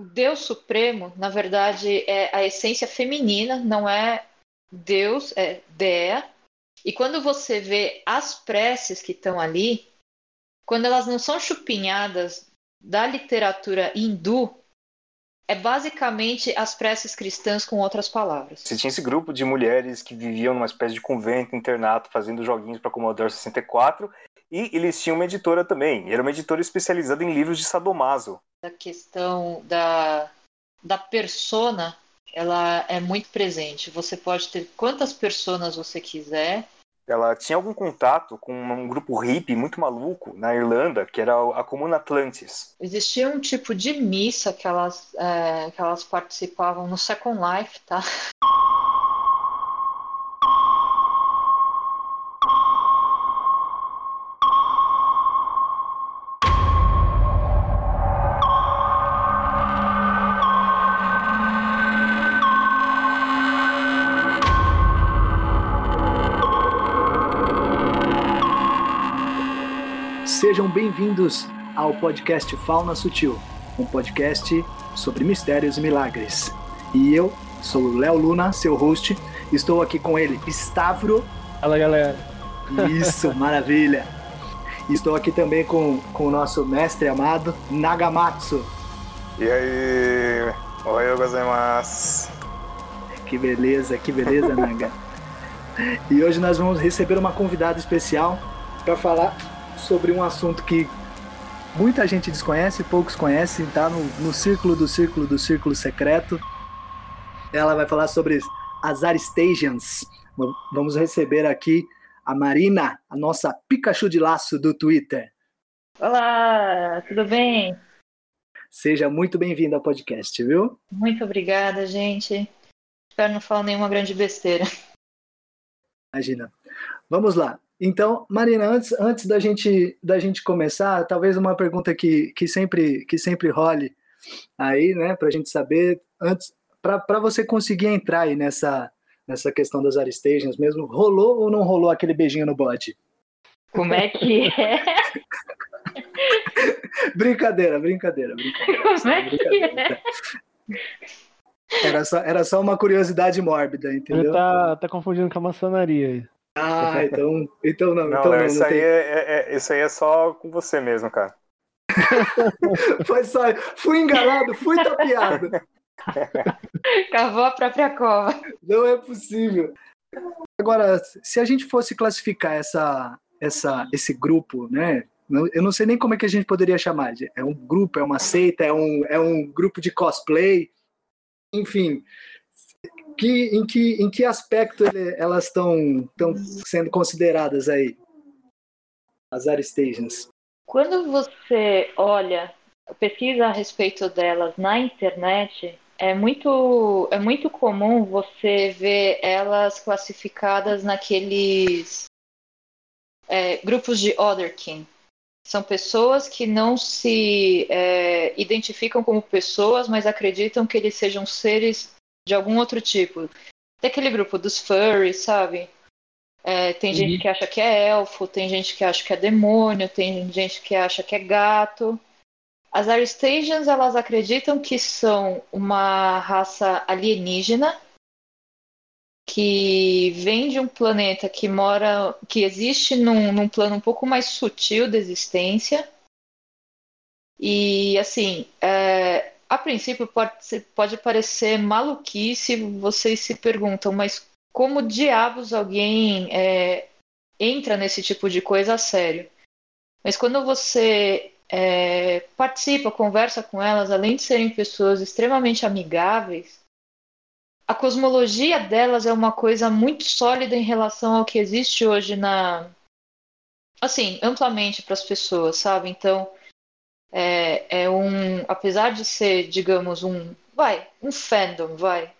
o Deus Supremo, na verdade, é a essência feminina, não é Deus, é Dea. E quando você vê as preces que estão ali, quando elas não são chupinhadas da literatura hindu, é basicamente as preces cristãs com outras palavras. Você tinha esse grupo de mulheres que viviam numa espécie de convento, internato, fazendo joguinhos para Commodore 64, e eles tinham uma editora também. Era uma editora especializada em livros de sadomaso. A questão da, da persona, ela é muito presente. Você pode ter quantas personas você quiser, ela tinha algum contato com um grupo hippie muito maluco na Irlanda, que era a Comuna Atlantis. Existia um tipo de missa que elas, é, que elas participavam no Second Life, tá? Bem-vindos ao podcast Fauna Sutil, um podcast sobre mistérios e milagres. E eu sou o Léo Luna, seu host. Estou aqui com ele, Stavro. Fala, galera. Isso, maravilha. Estou aqui também com, com o nosso mestre amado, Nagamatsu. E aí? Oi, gozaimasu. Que beleza, que beleza, Naga. e hoje nós vamos receber uma convidada especial para falar sobre um assunto que muita gente desconhece, poucos conhecem, tá no, no círculo do círculo do círculo secreto. Ela vai falar sobre as Aristations. Vamos receber aqui a Marina, a nossa Pikachu de laço do Twitter. Olá, tudo bem? Seja muito bem-vinda ao podcast, viu? Muito obrigada, gente. Espero não falar nenhuma grande besteira. Imagina. Vamos lá. Então, Marina, antes, antes da, gente, da gente começar, talvez uma pergunta que, que, sempre, que sempre role aí, né, para a gente saber, antes, para você conseguir entrar aí nessa, nessa questão das Aristations mesmo, rolou ou não rolou aquele beijinho no bode? Como é que é? brincadeira, brincadeira, brincadeira. Como é que é? Era só, era só uma curiosidade mórbida, entendeu? Ele tá, tá confundindo com a maçonaria aí. Ah, então, então não. Não, então não, isso, não aí tem... é, é, isso aí é só com você mesmo, cara. Foi só, fui enganado, fui tapeado. Cavou a própria cova. Não é possível. Agora, se a gente fosse classificar essa, essa, esse grupo, né? Eu não sei nem como é que a gente poderia chamar. É um grupo, é uma seita, é um, é um grupo de cosplay. Enfim, que, em, que, em que aspecto ele, elas estão sendo consideradas aí? As Aristations. Quando você olha, pesquisa a respeito delas na internet, é muito, é muito comum você ver elas classificadas naqueles é, grupos de Otherkin. São pessoas que não se é, identificam como pessoas, mas acreditam que eles sejam seres de algum outro tipo. Tem aquele grupo dos furries, sabe? É, tem uhum. gente que acha que é elfo, tem gente que acha que é demônio, tem gente que acha que é gato. As Aristations, elas acreditam que são uma raça alienígena que vem de um planeta que mora, que existe num, num plano um pouco mais sutil da existência. E assim, é, a princípio pode, pode parecer maluquice, vocês se perguntam, mas como diabos alguém é, entra nesse tipo de coisa a sério? Mas quando você é, participa, conversa com elas, além de serem pessoas extremamente amigáveis, a cosmologia delas é uma coisa muito sólida em relação ao que existe hoje na. Assim, amplamente para as pessoas, sabe? Então, é, é um, apesar de ser, digamos, um, vai, um fandom, vai,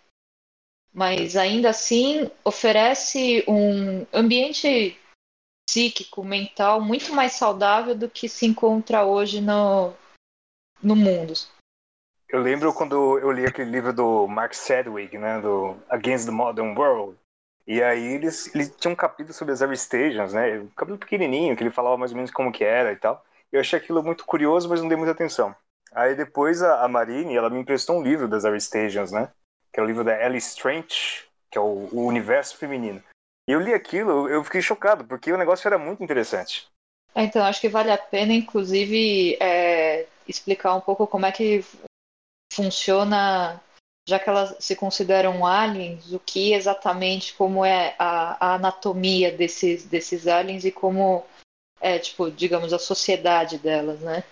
mas ainda assim oferece um ambiente psíquico, mental muito mais saudável do que se encontra hoje no, no mundo. Eu lembro quando eu li aquele livro do Mark Sedgwick, né, do Against the Modern World, e aí eles, eles tinham um capítulo sobre as Aristations, né, um capítulo pequenininho, que ele falava mais ou menos como que era e tal. Eu achei aquilo muito curioso, mas não dei muita atenção. Aí depois a, a Marine, ela me emprestou um livro das Aristations, né? Que é o livro da Alice Strange, que é o, o universo feminino. E eu li aquilo, eu fiquei chocado, porque o negócio era muito interessante. É, então, acho que vale a pena, inclusive, é, explicar um pouco como é que funciona, já que elas se consideram aliens, o que exatamente, como é a, a anatomia desses, desses aliens e como é, tipo, digamos, a sociedade delas, né?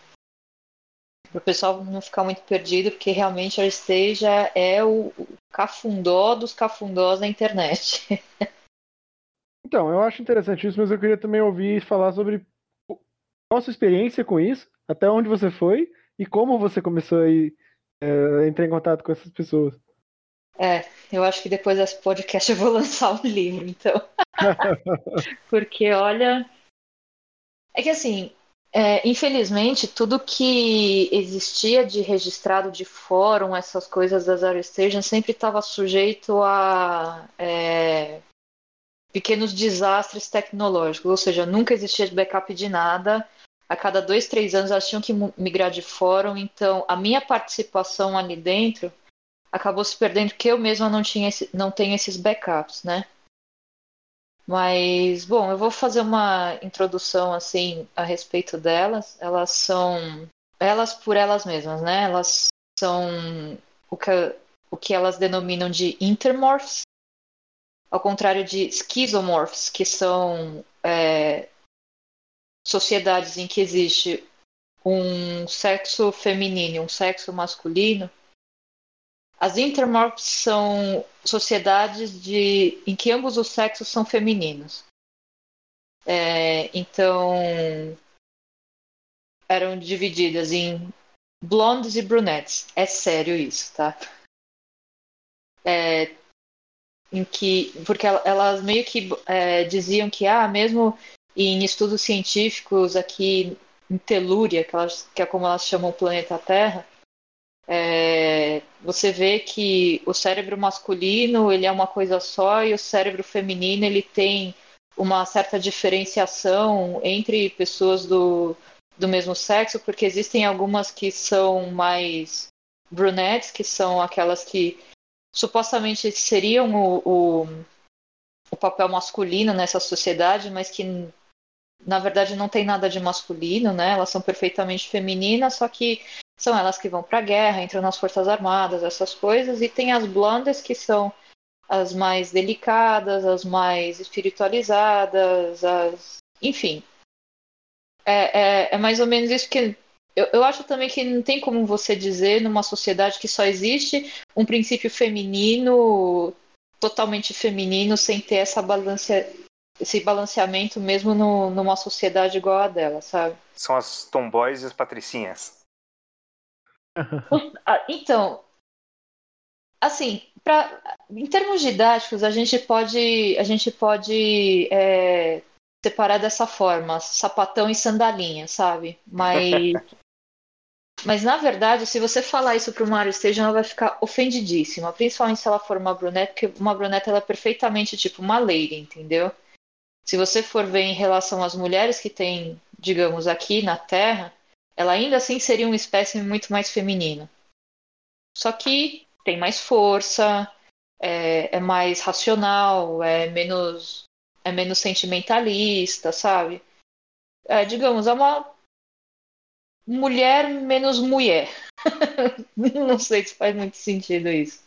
Para o pessoal não ficar muito perdido, porque realmente a Esteja é o cafundó dos cafundós da internet. Então, eu acho interessante isso, mas eu queria também ouvir falar sobre qual a sua experiência com isso, até onde você foi e como você começou a, ir, é, entrar em contato com essas pessoas. É, eu acho que depois desse podcast eu vou lançar um livro, então. Porque, olha. É que assim, é, infelizmente, tudo que existia de registrado de fórum, essas coisas das Aerostation, sempre estava sujeito a é, pequenos desastres tecnológicos, ou seja, nunca existia backup de nada. A cada dois, três anos elas tinham que migrar de fórum, então a minha participação ali dentro acabou se perdendo porque eu mesma não, tinha esse, não tenho esses backups, né? Mas, bom, eu vou fazer uma introdução assim a respeito delas. Elas são elas por elas mesmas, né? Elas são o que, o que elas denominam de intermorphs, ao contrário de schizomorphs, que são é, sociedades em que existe um sexo feminino e um sexo masculino. As intermorphs são sociedades de, em que ambos os sexos são femininos. É, então, eram divididas em blondes e brunettes. É sério isso, tá? É, em que, porque elas meio que é, diziam que, ah, mesmo em estudos científicos aqui em Telúria, que, elas, que é como elas chamam o planeta Terra, é, você vê que o cérebro masculino ele é uma coisa só e o cérebro feminino ele tem uma certa diferenciação entre pessoas do, do mesmo sexo, porque existem algumas que são mais brunettes, que são aquelas que supostamente seriam o, o, o papel masculino nessa sociedade, mas que na verdade não tem nada de masculino, né? Elas são perfeitamente femininas, só que são elas que vão para a guerra, entram nas forças armadas, essas coisas, e tem as blondes que são as mais delicadas, as mais espiritualizadas, as enfim. É, é, é mais ou menos isso que eu, eu acho também que não tem como você dizer numa sociedade que só existe um princípio feminino totalmente feminino sem ter essa balance, esse balanceamento mesmo no, numa sociedade igual a dela, sabe? São as tomboys e as patricinhas. Ah, então, assim, pra, em termos didáticos, a gente pode, a gente pode é, separar dessa forma, sapatão e sandalinha, sabe? Mas, mas na verdade, se você falar isso para uma Stage, ela vai ficar ofendidíssima, principalmente se ela for uma brunette, porque uma brunette ela é perfeitamente tipo uma lady, entendeu? Se você for ver em relação às mulheres que tem, digamos, aqui na Terra, ela ainda assim seria uma espécie muito mais feminina. Só que tem mais força, é, é mais racional, é menos, é menos sentimentalista, sabe? É, digamos, é uma mulher menos mulher. Não sei se faz muito sentido isso.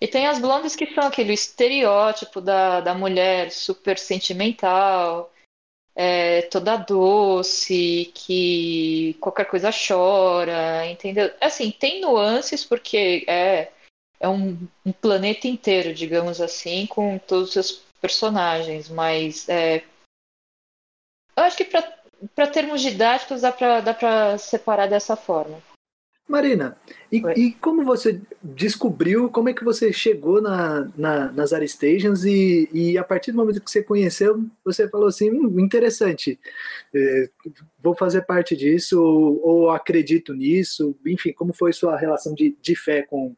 E tem as blondes que são aquele estereótipo da, da mulher super sentimental, é, toda doce, que qualquer coisa chora, entendeu? Assim, tem nuances porque é, é um, um planeta inteiro, digamos assim, com todos os seus personagens, mas é, eu acho que para termos didáticos dá para separar dessa forma. Marina, e, e, como você descobriu, como é que você chegou na, na, nas Aristations e, e a partir do momento que você conheceu, você falou assim, hum, interessante, é, vou fazer parte disso ou, ou, acredito nisso, enfim, como foi sua relação de, de fé com,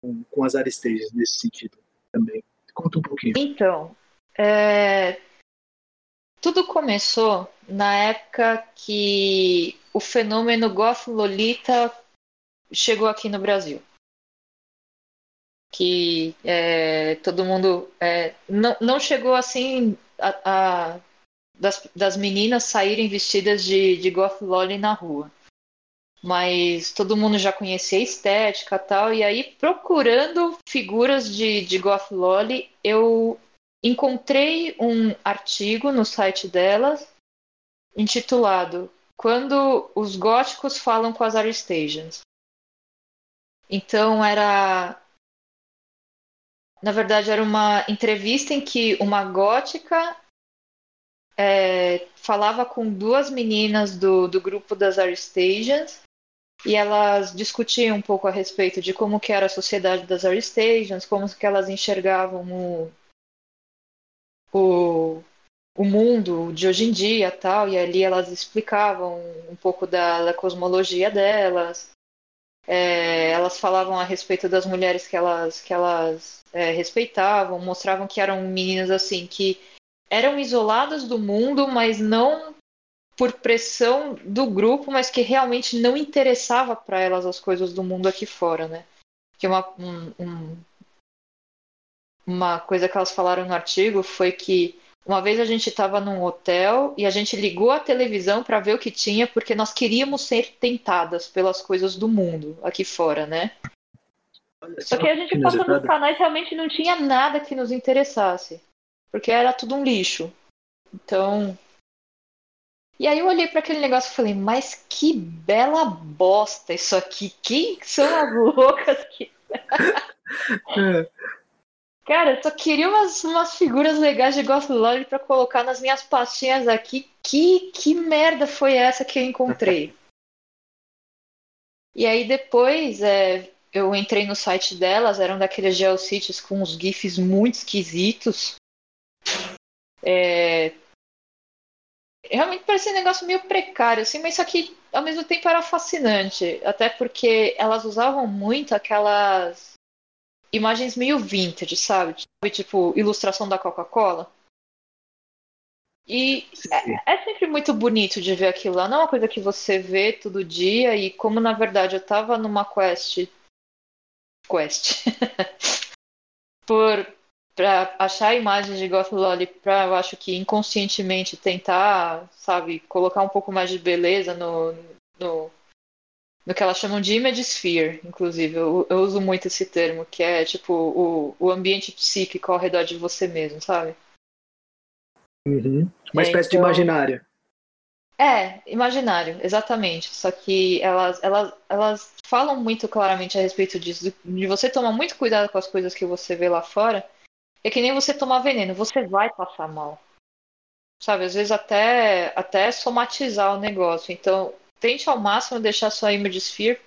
com, com as Aristations nesse sentido também? Conta um pouquinho. Então, é, tudo começou na época que o fenômeno Goth Lolita chegou aqui no Brasil. Que é, todo mundo. É, não, não chegou assim a, a das, das, meninas saírem vestidas de, de Goth Loli na rua. Mas todo mundo já conhecia a estética tal. E aí, procurando figuras de, de Goth Loli, eu encontrei um artigo no site delas intitulado Quando os góticos falam com as Aristations. Então era na verdade era uma entrevista em que uma gótica é, falava com duas meninas do, do grupo das Aristations e elas discutiam um pouco a respeito de como que era a sociedade das Aristations, como que elas enxergavam o, o, o mundo de hoje em dia tal, e ali elas explicavam um pouco da, da cosmologia delas. É, elas falavam a respeito das mulheres que elas, que elas é, respeitavam, mostravam que eram meninas assim que eram isoladas do mundo, mas não por pressão do grupo, mas que realmente não interessava para elas as coisas do mundo aqui fora, né? Que uma, um, um, uma coisa que elas falaram no artigo foi que uma vez a gente estava num hotel e a gente ligou a televisão para ver o que tinha, porque nós queríamos ser tentadas pelas coisas do mundo aqui fora, né? Só que a gente passou nos canais realmente não tinha nada que nos interessasse, porque era tudo um lixo. Então. E aí eu olhei para aquele negócio e falei, mas que bela bosta isso aqui. Quem são as loucas que. Cara, eu só queria umas, umas figuras legais de Goth Lore pra colocar nas minhas pastinhas aqui. Que, que merda foi essa que eu encontrei? e aí depois é, eu entrei no site delas, eram daqueles geocities com uns GIFs muito esquisitos. É, realmente parecia um negócio meio precário, assim, mas isso aqui ao mesmo tempo era fascinante. Até porque elas usavam muito aquelas imagens meio vintage, sabe? Tipo, ilustração da Coca-Cola. E é, é, sempre muito bonito de ver aquilo lá. Não é uma coisa que você vê todo dia. E como na verdade eu tava numa quest. Quest. Por. Pra achar imagens de Goth Lolly pra, eu acho que inconscientemente tentar, sabe, colocar um pouco mais de beleza no, no no que elas chamam de image sphere, inclusive. Eu, eu, uso muito esse termo, que é tipo o, o ambiente psíquico ao redor de você mesmo, sabe? Uhum. Uma é, espécie então... de imaginário. É, imaginário, exatamente. Só que elas, elas, elas falam muito claramente a respeito disso, de você tomar muito cuidado com as coisas que você vê lá fora. É que nem você tomar veneno, você vai passar mal. Sabe, às vezes até, até somatizar o negócio. Então, tente ao máximo deixar sua image sphere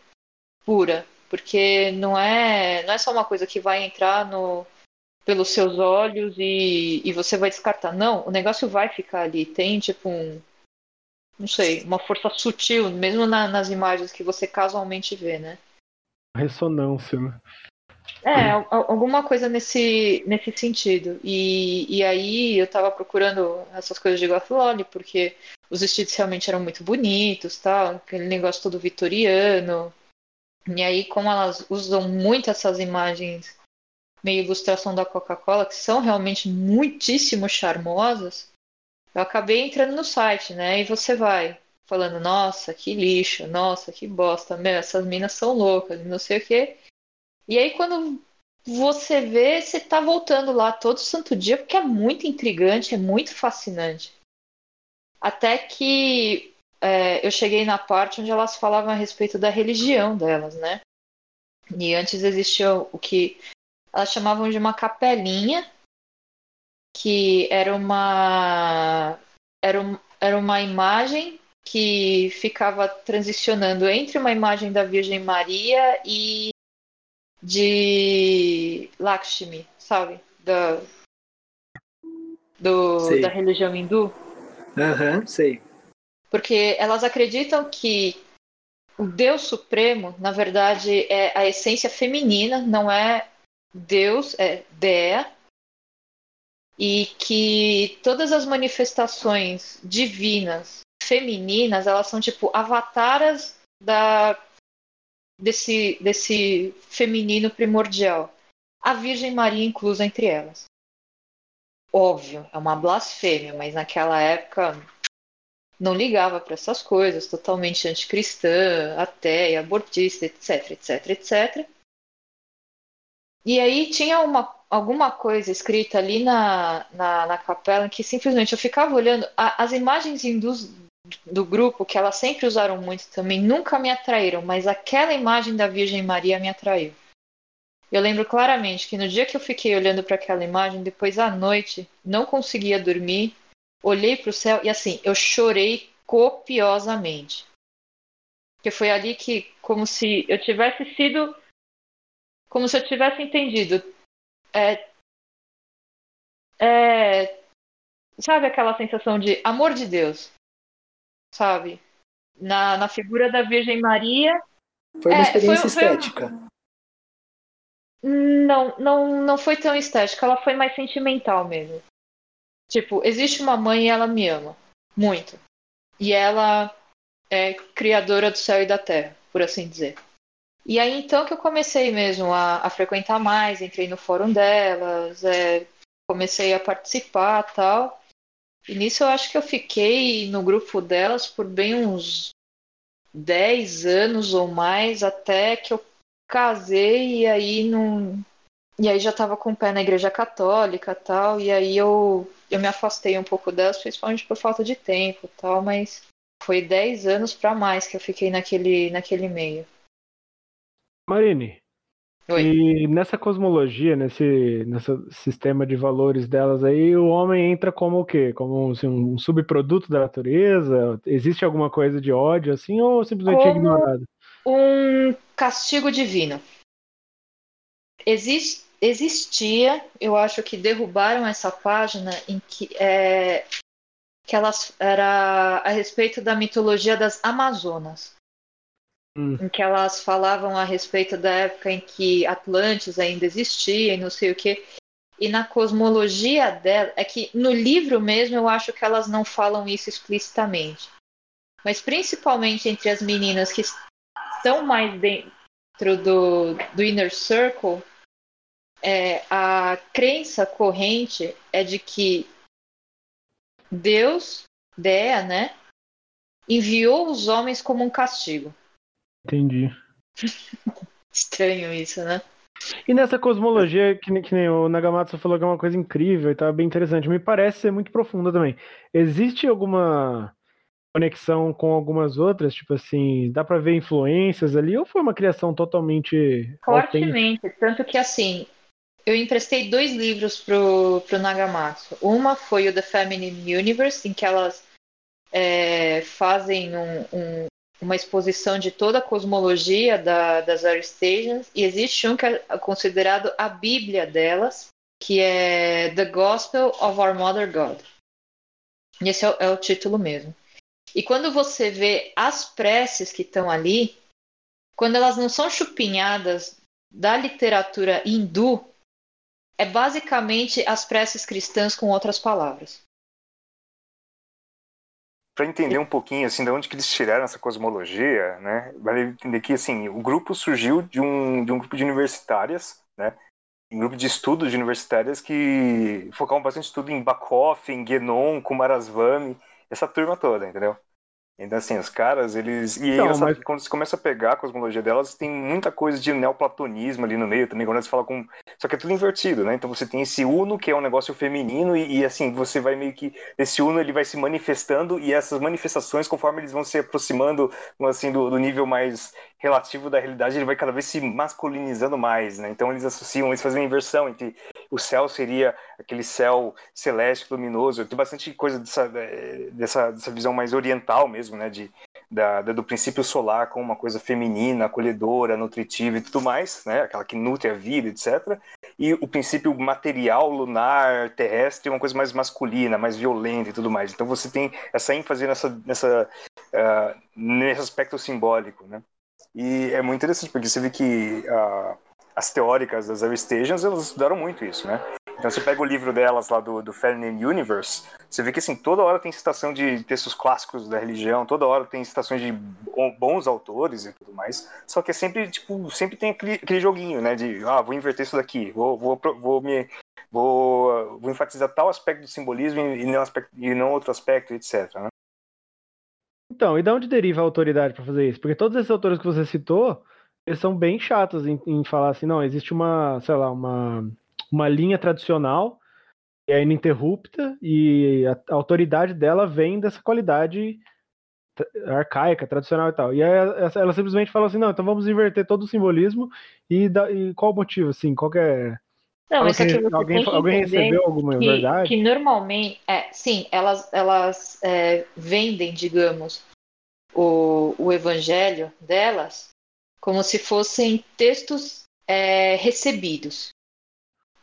pura, porque não é, não é só uma coisa que vai entrar no, pelos seus olhos e, e você vai descartar. Não, o negócio vai ficar ali. Tem tipo um, não sei, uma força sutil, mesmo na, nas imagens que você casualmente vê, né? Ressonância, né? É, alguma coisa nesse, nesse sentido. E, e aí eu tava procurando essas coisas de Goth porque os vestidos realmente eram muito bonitos, tal, aquele negócio todo vitoriano. E aí, como elas usam muito essas imagens meio ilustração da Coca-Cola, que são realmente muitíssimo charmosas, eu acabei entrando no site, né? E você vai falando, nossa, que lixo, nossa, que bosta, meu, essas minas são loucas, não sei o quê. E aí quando você vê, você tá voltando lá todo santo dia, porque é muito intrigante, é muito fascinante. Até que é, eu cheguei na parte onde elas falavam a respeito da religião delas, né? E antes existia o que elas chamavam de uma capelinha, que era uma era, um, era uma imagem que ficava transicionando entre uma imagem da Virgem Maria e de Lakshmi, sabe? Da, do, da religião hindu. Aham, uhum, sei. Porque elas acreditam que o Deus Supremo, na verdade, é a essência feminina, não é Deus, é Dea. e que todas as manifestações divinas femininas, elas são tipo avataras da desse desse feminino primordial. A Virgem Maria inclusa entre elas. Óbvio, é uma blasfêmia, mas naquela época não ligava para essas coisas, totalmente anticristã, ateia, abortista, etc, etc, etc. E aí tinha uma, alguma coisa escrita ali na, na, na capela que simplesmente eu ficava olhando. A, as imagens hindus do grupo, que elas sempre usaram muito também, nunca me atraíram, mas aquela imagem da Virgem Maria me atraiu. Eu lembro claramente que no dia que eu fiquei olhando para aquela imagem, depois à noite, não conseguia dormir, olhei para o céu e assim, eu chorei copiosamente. Porque foi ali que, como se eu tivesse sido como se eu tivesse entendido. É, é, sabe aquela sensação de amor de Deus? Sabe? Na, na figura da Virgem Maria. Foi uma é, experiência foi, estética. Foi... Não, não, não foi tão estética, ela foi mais sentimental mesmo. Tipo, existe uma mãe e ela me ama. Muito. E ela é criadora do céu e da terra, por assim dizer. E aí então que eu comecei mesmo a, a frequentar mais, entrei no fórum delas, é, comecei a participar tal. Nisso eu acho que eu fiquei no grupo delas por bem uns 10 anos ou mais, até que eu casei e aí não. E aí já estava com o pé na igreja católica tal, e aí eu, eu me afastei um pouco delas, principalmente por falta de tempo tal, mas foi 10 anos para mais que eu fiquei naquele, naquele meio. Marine, Oi. e nessa cosmologia, nesse, nesse sistema de valores delas aí, o homem entra como o quê? Como assim, um subproduto da natureza? Existe alguma coisa de ódio assim ou simplesmente como ignorado? Um castigo divino. Existe, existia, eu acho que derrubaram essa página em que é, que elas era a respeito da mitologia das Amazonas hum. em que elas falavam a respeito da época em que Atlantis ainda existia e não sei o que. E na cosmologia dela, é que no livro mesmo eu acho que elas não falam isso explicitamente. Mas principalmente entre as meninas que estão mais dentro do, do Inner Circle, é, a crença corrente é de que Deus, Dea, né, enviou os homens como um castigo. Entendi. Estranho isso, né? E nessa cosmologia, que, que nem o Nagamatsu falou que é uma coisa incrível e tá bem interessante, me parece ser muito profunda também. Existe alguma conexão com algumas outras? Tipo assim, dá para ver influências ali ou foi uma criação totalmente. Fortemente, autêntica? tanto que assim, eu emprestei dois livros pro, pro Nagamatsu. Uma foi o The Feminine Universe, em que elas é, fazem um, um, uma exposição de toda a cosmologia da, das Air Stations, e existe um que é considerado a Bíblia delas, que é The Gospel of Our Mother God. Esse é o, é o título mesmo. E quando você vê as preces que estão ali, quando elas não são chupinhadas da literatura hindu, é basicamente as preces cristãs com outras palavras para entender um pouquinho assim de onde que eles tiraram essa cosmologia, né? Vale entender que assim o grupo surgiu de um de um grupo de universitárias, né? Um grupo de estudos de universitárias que focavam bastante estudo em Bakoff, em Guénon, Kumaraswamy, essa turma toda, entendeu? Então, assim, os caras, eles. E então, mas... quando você começa a pegar a cosmologia delas, tem muita coisa de neoplatonismo ali no meio também, quando você fala com. Só que é tudo invertido, né? Então você tem esse Uno, que é um negócio feminino, e, e, assim, você vai meio que. Esse Uno ele vai se manifestando, e essas manifestações, conforme eles vão se aproximando assim, do, do nível mais relativo da realidade, ele vai cada vez se masculinizando mais, né? Então eles associam, eles fazem uma inversão entre o céu seria aquele céu celeste, luminoso. Tem bastante coisa dessa, dessa, dessa visão mais oriental mesmo mesmo, né? De, da, do princípio solar como uma coisa feminina, acolhedora, nutritiva e tudo mais, né? Aquela que nutre a vida, etc. E o princípio material, lunar, terrestre, uma coisa mais masculina, mais violenta e tudo mais. Então você tem essa ênfase nessa, nessa, uh, nesse aspecto simbólico, né? E é muito interessante porque você vê que uh, as teóricas das Air Stations elas estudaram muito isso, né? Então você pega o livro delas lá do, do Feminine Universe, você vê que assim, toda hora tem citação de textos clássicos da religião, toda hora tem citações de bons autores e tudo mais. Só que é sempre, tipo, sempre tem aquele, aquele joguinho, né? De ah, vou inverter isso daqui, vou, vou, vou me. Vou, vou enfatizar tal aspecto do simbolismo e não, aspecto, e não outro aspecto, etc. Né? Então, e de onde deriva a autoridade para fazer isso? Porque todos esses autores que você citou, eles são bem chatos em, em falar assim, não, existe uma, sei lá, uma, uma linha tradicional que é ininterrupta e a, a autoridade dela vem dessa qualidade arcaica, tradicional e tal. E aí ela simplesmente fala assim, não, então vamos inverter todo o simbolismo e, da, e qual o motivo, assim, qual é... Não, alguém, você alguém, tem que alguém recebeu alguma que, verdade? que normalmente, é, sim, elas, elas é, vendem, digamos, o, o evangelho delas como se fossem textos é, recebidos.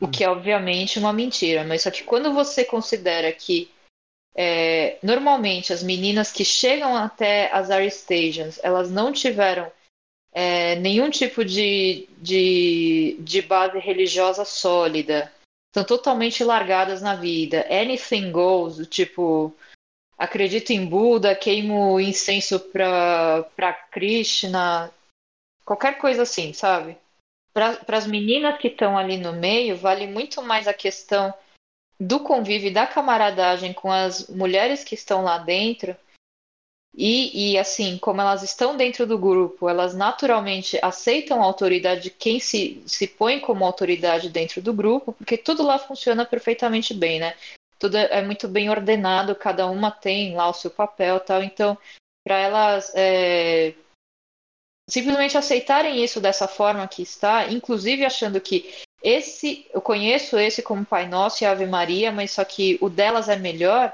O que é obviamente uma mentira, mas só que quando você considera que é, normalmente as meninas que chegam até as Air Stations, elas não tiveram é, nenhum tipo de, de, de base religiosa sólida, estão totalmente largadas na vida. Anything goes, tipo, acredito em Buda, queimo incenso para Krishna, qualquer coisa assim, sabe? Para as meninas que estão ali no meio, vale muito mais a questão do convívio, da camaradagem com as mulheres que estão lá dentro. E, e assim, como elas estão dentro do grupo, elas naturalmente aceitam a autoridade de quem se, se põe como autoridade dentro do grupo, porque tudo lá funciona perfeitamente bem, né? Tudo é, é muito bem ordenado, cada uma tem lá o seu papel tal. Então, para elas é, simplesmente aceitarem isso dessa forma que está, inclusive achando que esse, eu conheço esse como Pai Nosso e Ave Maria, mas só que o delas é melhor,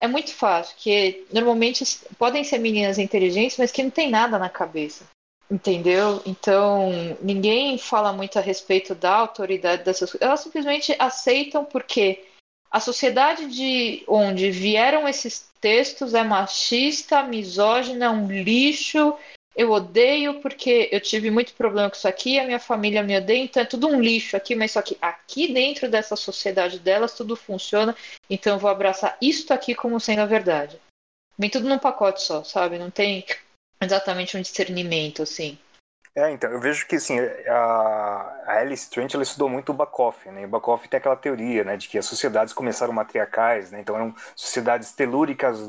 é muito fácil, porque normalmente podem ser meninas inteligentes, mas que não tem nada na cabeça. Entendeu? Então, ninguém fala muito a respeito da autoridade dessas coisas. Elas simplesmente aceitam porque a sociedade de onde vieram esses textos é machista, misógina, um lixo, eu odeio porque eu tive muito problema com isso aqui, a minha família me odeia, então é tudo um lixo aqui, mas só que aqui dentro dessa sociedade delas tudo funciona, então eu vou abraçar isto aqui como sendo a verdade. Vem tudo num pacote só, sabe? Não tem exatamente um discernimento, assim. É, então, eu vejo que, assim, a, a Alice Trent, ela estudou muito o Bakoff, né? E o Bakoff tem aquela teoria, né, de que as sociedades começaram matriarcais, né? Então eram sociedades telúricas,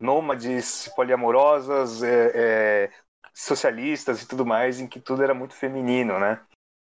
nômades, poliamorosas, é, é, socialistas e tudo mais, em que tudo era muito feminino, né?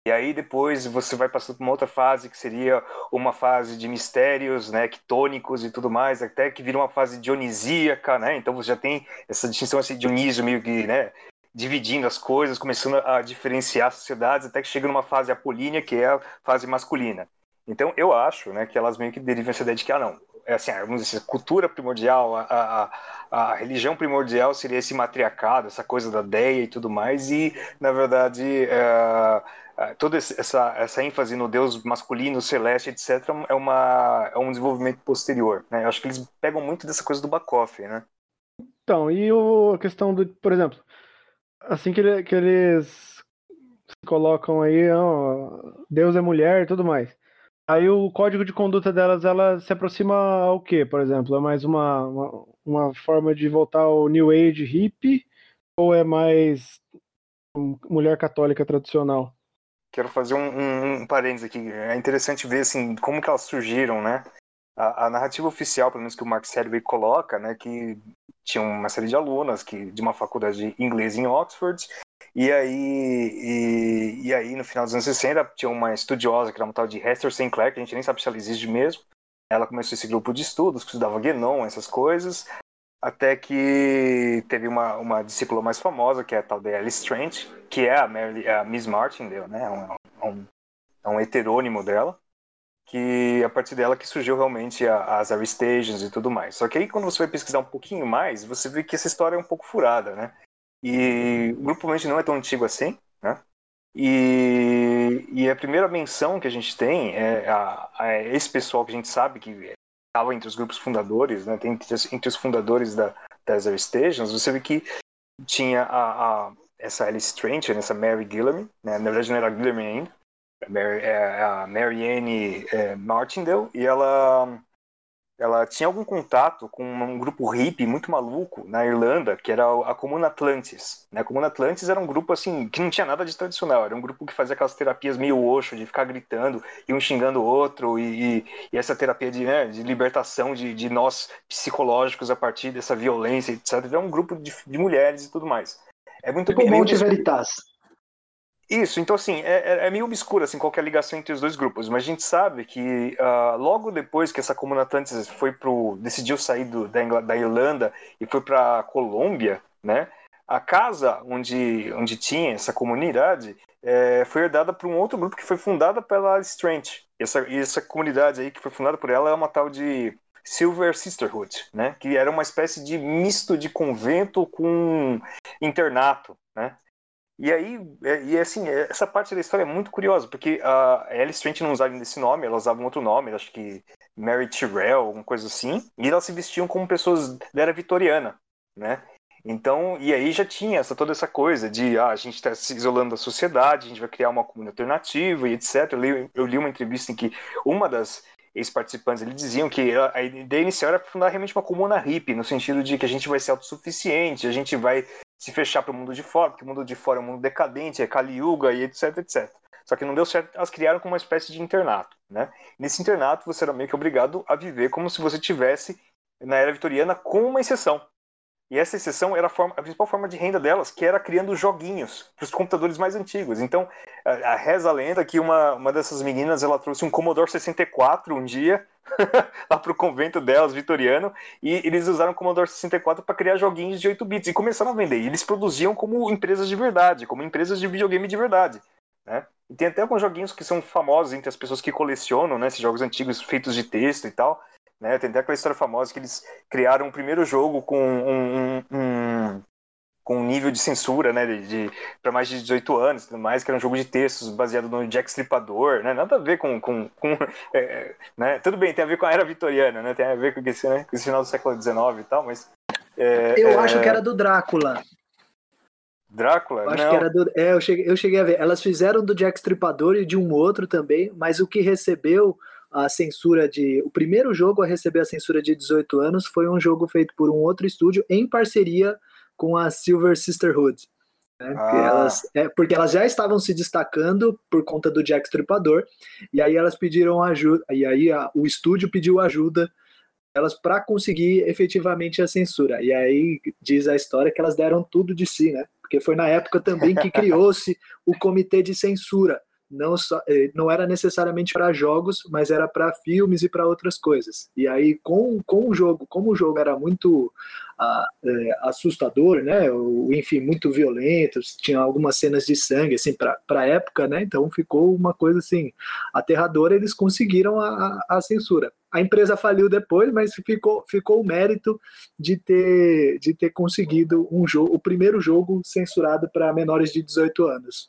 E aí depois você vai passando para uma outra fase que seria uma fase de mistérios, né, quitônicos e tudo mais, até que vira uma fase dionisíaca, né? Então você já tem essa distinção assim Dionísio meio que, né, dividindo as coisas, começando a diferenciar as sociedades, até que chega numa fase apolínea, que é a fase masculina. Então eu acho, né, que elas meio que derivam essa ideia de que ah não, é assim, vamos dizer, a cultura primordial, a, a, a, religião primordial seria esse matriarcado, essa coisa da deia e tudo mais, e na verdade é, é toda essa, essa ênfase no Deus masculino, celeste, etc., é, uma, é um desenvolvimento posterior. Né? Eu acho que eles pegam muito dessa coisa do Bakoff, né? Então, e o, a questão do, por exemplo, assim que, ele, que eles colocam aí, ó, Deus é mulher e tudo mais. Aí o código de conduta delas, ela se aproxima ao quê, por exemplo? É mais uma, uma, uma forma de voltar ao New Age hippie ou é mais mulher católica tradicional? Quero fazer um, um, um parênteses aqui. É interessante ver assim, como que elas surgiram, né? A, a narrativa oficial, pelo menos que o Mark Sedgwick coloca, né, que tinha uma série de alunas que de uma faculdade de inglês em Oxford e aí, e, e, aí, no final dos anos 60, tinha uma estudiosa que era uma tal de Hester Sinclair, que a gente nem sabe se ela existe mesmo. Ela começou esse grupo de estudos, que estudava Guénon, essas coisas, até que teve uma, uma discípula mais famosa, que é a tal de Alice Trent, que é a, Mary, a Miss Martindale, né? É um, é um, é um heterônimo dela, que a partir dela que surgiu realmente a, as Aristations e tudo mais. Só que aí, quando você vai pesquisar um pouquinho mais, você vê que essa história é um pouco furada, né? E o grupo Mente não é tão antigo assim, né? E, e a primeira menção que a gente tem é a, a esse pessoal que a gente sabe que estava entre os grupos fundadores, né? Tem entre, entre os fundadores da, das Air Stations, você vê que tinha a, a essa Alice Trent, essa Mary Gillamy, né? na verdade não era Gillamy ainda, Mary, é, a Marianne é, Martindale, e ela ela tinha algum contato com um grupo hippie muito maluco na Irlanda, que era a Comuna Atlantis. Né? A Comuna Atlantis era um grupo assim que não tinha nada de tradicional, era um grupo que fazia aquelas terapias meio oxo, de ficar gritando e um xingando o outro, e, e essa terapia de, né, de libertação de, de, nós psicológicos a partir dessa violência, etc. Era um grupo de, de mulheres e tudo mais. É muito tipo Monte Veritas. Isso, então assim, é, é, é meio obscuro assim, qual é a ligação entre os dois grupos, mas a gente sabe que uh, logo depois que essa comuna Atlantis foi pro, decidiu sair do, da, da Irlanda e foi para Colômbia, né, a casa onde, onde tinha essa comunidade é, foi herdada por um outro grupo que foi fundada pela Alice Trent. E essa, essa comunidade aí que foi fundada por ela é uma tal de Silver Sisterhood, né, que era uma espécie de misto de convento com internato, né, e aí, é, e assim, é, essa parte da história é muito curiosa, porque a Alice Trent não usava esse nome, ela usava um outro nome, acho que Mary Tyrrell, alguma coisa assim, e elas se vestiam como pessoas da era vitoriana, né? Então, e aí já tinha essa, toda essa coisa de ah, a gente está se isolando da sociedade, a gente vai criar uma comunidade alternativa e etc. Eu li, eu li uma entrevista em que uma das ex-participantes diziam que a ideia inicial era fundar realmente uma comuna hippie, no sentido de que a gente vai ser autossuficiente, a gente vai se fechar para o mundo de fora, porque o mundo de fora é um mundo decadente, é Kali Yuga e etc, etc. Só que não deu certo, elas criaram como uma espécie de internato, né? Nesse internato você era meio que obrigado a viver como se você tivesse na era vitoriana com uma exceção. E essa exceção era a, forma, a principal forma de renda delas, que era criando joguinhos para os computadores mais antigos. Então, a, a reza a lenda que uma, uma dessas meninas ela trouxe um Commodore 64 um dia lá para o convento delas, vitoriano, e eles usaram o Commodore 64 para criar joguinhos de 8 bits e começaram a vender. E eles produziam como empresas de verdade, como empresas de videogame de verdade. Né? E tem até alguns joguinhos que são famosos entre as pessoas que colecionam né, esses jogos antigos feitos de texto e tal. Né? Tem até aquela história famosa que eles criaram o primeiro jogo com um, um, um com um nível de censura, né, de, de para mais de 18 anos, tudo mais, que era um jogo de textos baseado no Jack Stripador, né, nada a ver com, com, com é, né, tudo bem, tem a ver com a era vitoriana, né, tem a ver com esse, né, com esse final do século XIX e tal, mas é, eu é... acho que era do Drácula. Drácula? Eu acho Não. que era do. É, eu cheguei, eu cheguei a ver. Elas fizeram do Jack Stripador e de um outro também, mas o que recebeu a censura de. O primeiro jogo a receber a censura de 18 anos foi um jogo feito por um outro estúdio em parceria com a Silver Sisterhood. Né? Ah. Porque, elas, é, porque elas já estavam se destacando por conta do Jack Stripador, e aí elas pediram ajuda, e aí a, o estúdio pediu ajuda elas para conseguir efetivamente a censura. E aí diz a história que elas deram tudo de si, né? Porque foi na época também que criou-se o comitê de censura, não, só, eh, não era necessariamente para jogos, mas era para filmes e para outras coisas. E aí, com, com o jogo, como o jogo era muito ah, é, assustador, né? Ou, enfim, muito violento, tinha algumas cenas de sangue, assim, para a época, né? Então ficou uma coisa assim aterradora. Eles conseguiram a, a censura. A empresa faliu depois, mas ficou, ficou o mérito de ter, de ter conseguido um jogo, o primeiro jogo censurado para menores de 18 anos.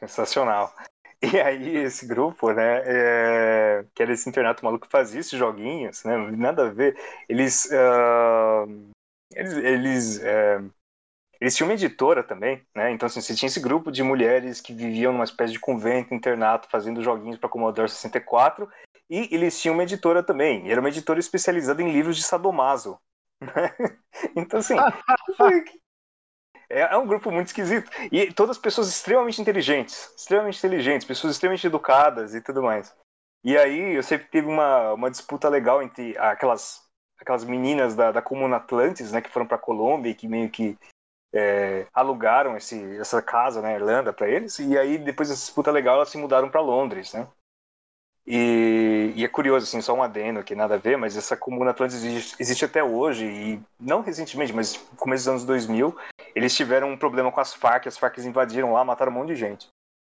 Sensacional. E aí esse grupo, né, é, que era esse internato maluco que fazia esses joguinhos, né, nada a ver, eles, uh, eles, eles, uh, eles tinham uma editora também, né, então assim, você tinha esse grupo de mulheres que viviam numa espécie de convento, internato, fazendo joguinhos para Commodore 64, e eles tinham uma editora também, e era uma editora especializada em livros de sadomaso, né? Então assim, É, é, um grupo muito esquisito. E todas pessoas extremamente inteligentes. Extremamente inteligentes, pessoas extremamente educadas e tudo mais. E aí eu sempre teve uma, uma disputa legal entre aquelas, aquelas meninas da, da Comuna Atlantis, né, que foram para Colômbia e que meio que é, alugaram esse, essa casa na Irlanda para eles. E aí depois dessa disputa legal elas se mudaram para Londres, né? E, e, é curioso, assim, só um adendo que nada a ver, mas essa comuna Atlantis existe, existe, até hoje, e não recentemente, mas começo dos anos 2000, eles tiveram um problema com as Farc, as Farc invadiram lá, mataram um monte de gente,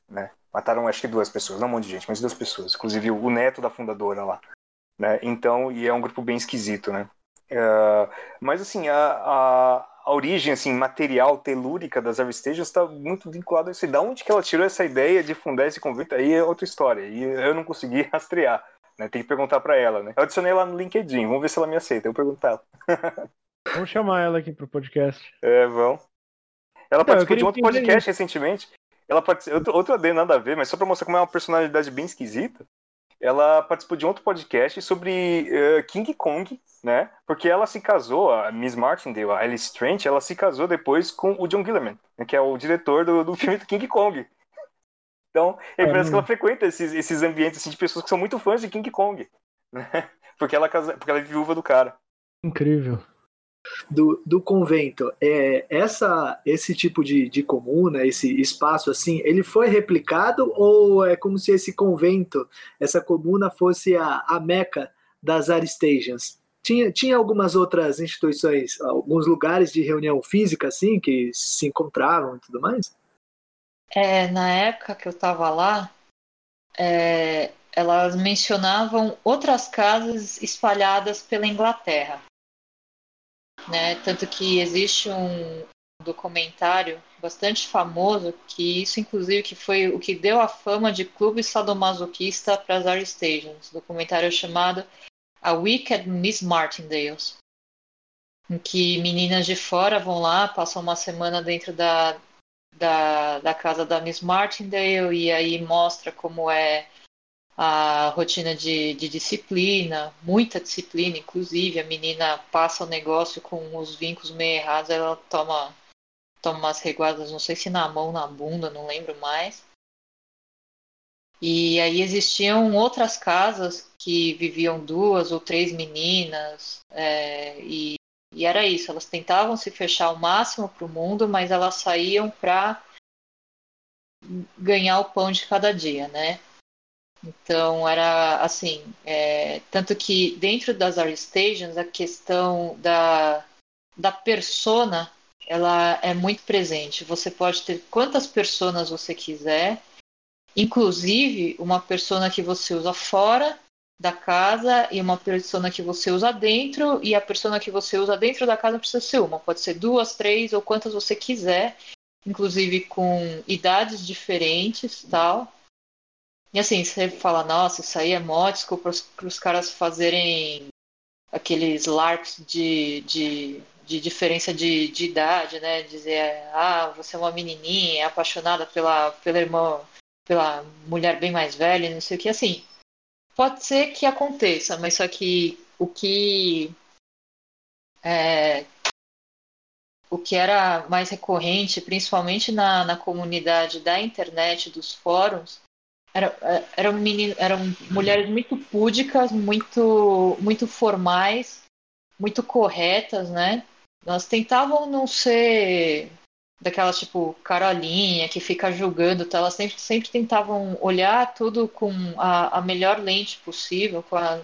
né? Mataram acho que duas pessoas, não um monte de gente, mas duas pessoas, inclusive o neto da fundadora lá, né? Então, e é um grupo bem esquisito, né? Uh, mas assim, a, a, a origem assim, material, telúrica das Stations está muito vinculada a isso. E da onde que ela tirou essa ideia de fundar esse convento? Aí é outra história. E eu não consegui rastrear. Né? Tem que perguntar para ela. Né? Eu adicionei lá no LinkedIn. Vamos ver se ela me aceita. Eu perguntar ela. Vamos chamar ela aqui pro podcast. É, vamos. Ela participou de outro podcast isso. recentemente. ela participou, outro, outro AD nada a ver, mas só pra mostrar como é uma personalidade bem esquisita. Ela participou de outro podcast sobre uh, King Kong, né? Porque ela se casou, a Miss Martindale, a Alice Trent, ela se casou depois com o John Gillerman, né, que é o diretor do, do filme do King Kong. Então, é, parece que ela frequenta esses, esses ambientes assim, de pessoas que são muito fãs de King Kong, né? Porque ela, casa, porque ela é viúva do cara. Incrível do, do convento, é, essa, esse tipo de, de comuna, esse espaço assim, ele foi replicado ou é como se esse convento, essa comuna fosse a, a meca das Aristations? Tinha, tinha algumas outras instituições, alguns lugares de reunião física assim, que se encontravam e tudo mais? É, na época que eu estava lá, é, elas mencionavam outras casas espalhadas pela Inglaterra né? Tanto que existe um documentário bastante famoso que isso inclusive que foi o que deu a fama de clube sadomasoquista para as Air Stations, documentário chamado A Wicked Miss Martindales, em que meninas de fora vão lá, passam uma semana dentro da, da, da casa da Miss Martindale e aí mostra como é a rotina de, de, disciplina, muita disciplina, inclusive a menina passa o negócio com os vincos meio errados, ela toma, toma umas reguadas, não sei se na mão, na bunda, não lembro mais. E aí existiam outras casas que viviam duas ou três meninas, é, e, e era isso, elas tentavam se fechar ao máximo para o mundo, mas elas saíam para ganhar o pão de cada dia, né? Então era assim, é, tanto que dentro das art stations a questão da, da persona ela é muito presente. Você pode ter quantas personas você quiser, inclusive uma persona que você usa fora da casa e uma persona que você usa dentro e a persona que você usa dentro da casa precisa ser uma, pode ser duas, três ou quantas você quiser, inclusive com idades diferentes, tal. E assim, você fala, nossa, isso aí é módico para os caras fazerem aqueles LARPs de, de, de diferença de, de idade, né? Dizer, ah, você é uma menininha, é apaixonada pela, pela irmã, pela mulher bem mais velha, não sei o que. Assim, pode ser que aconteça, mas só que o que é, o que era mais recorrente, principalmente na, na comunidade da internet, dos fóruns, era, eram, menino, eram mulheres muito púdicas, muito, muito formais, muito corretas, né? Elas tentavam não ser daquelas tipo Carolinha que fica julgando, tá? elas sempre, sempre tentavam olhar tudo com a, a melhor lente possível, com, a,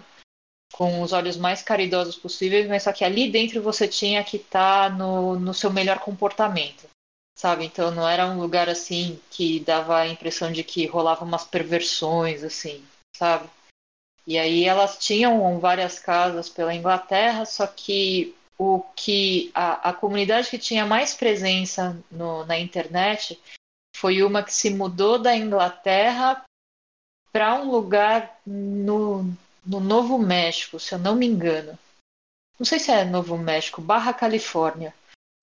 com os olhos mais caridosos possíveis, mas só que ali dentro você tinha que estar tá no, no seu melhor comportamento sabe? Então não era um lugar assim que dava a impressão de que rolava umas perversões, assim, sabe? E aí elas tinham várias casas pela Inglaterra, só que o que a, a comunidade que tinha mais presença no, na internet foi uma que se mudou da Inglaterra para um lugar no, no Novo México, se eu não me engano. Não sei se é Novo México, Barra Califórnia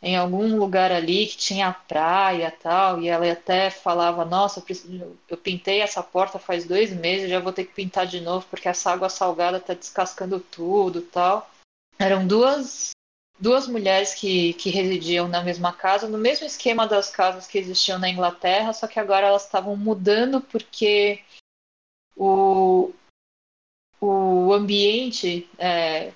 em algum lugar ali que tinha praia tal, e ela até falava, nossa, eu pintei essa porta faz dois meses, já vou ter que pintar de novo porque essa água salgada tá descascando tudo tal. Eram duas, duas mulheres que, que residiam na mesma casa, no mesmo esquema das casas que existiam na Inglaterra, só que agora elas estavam mudando porque o, o ambiente é,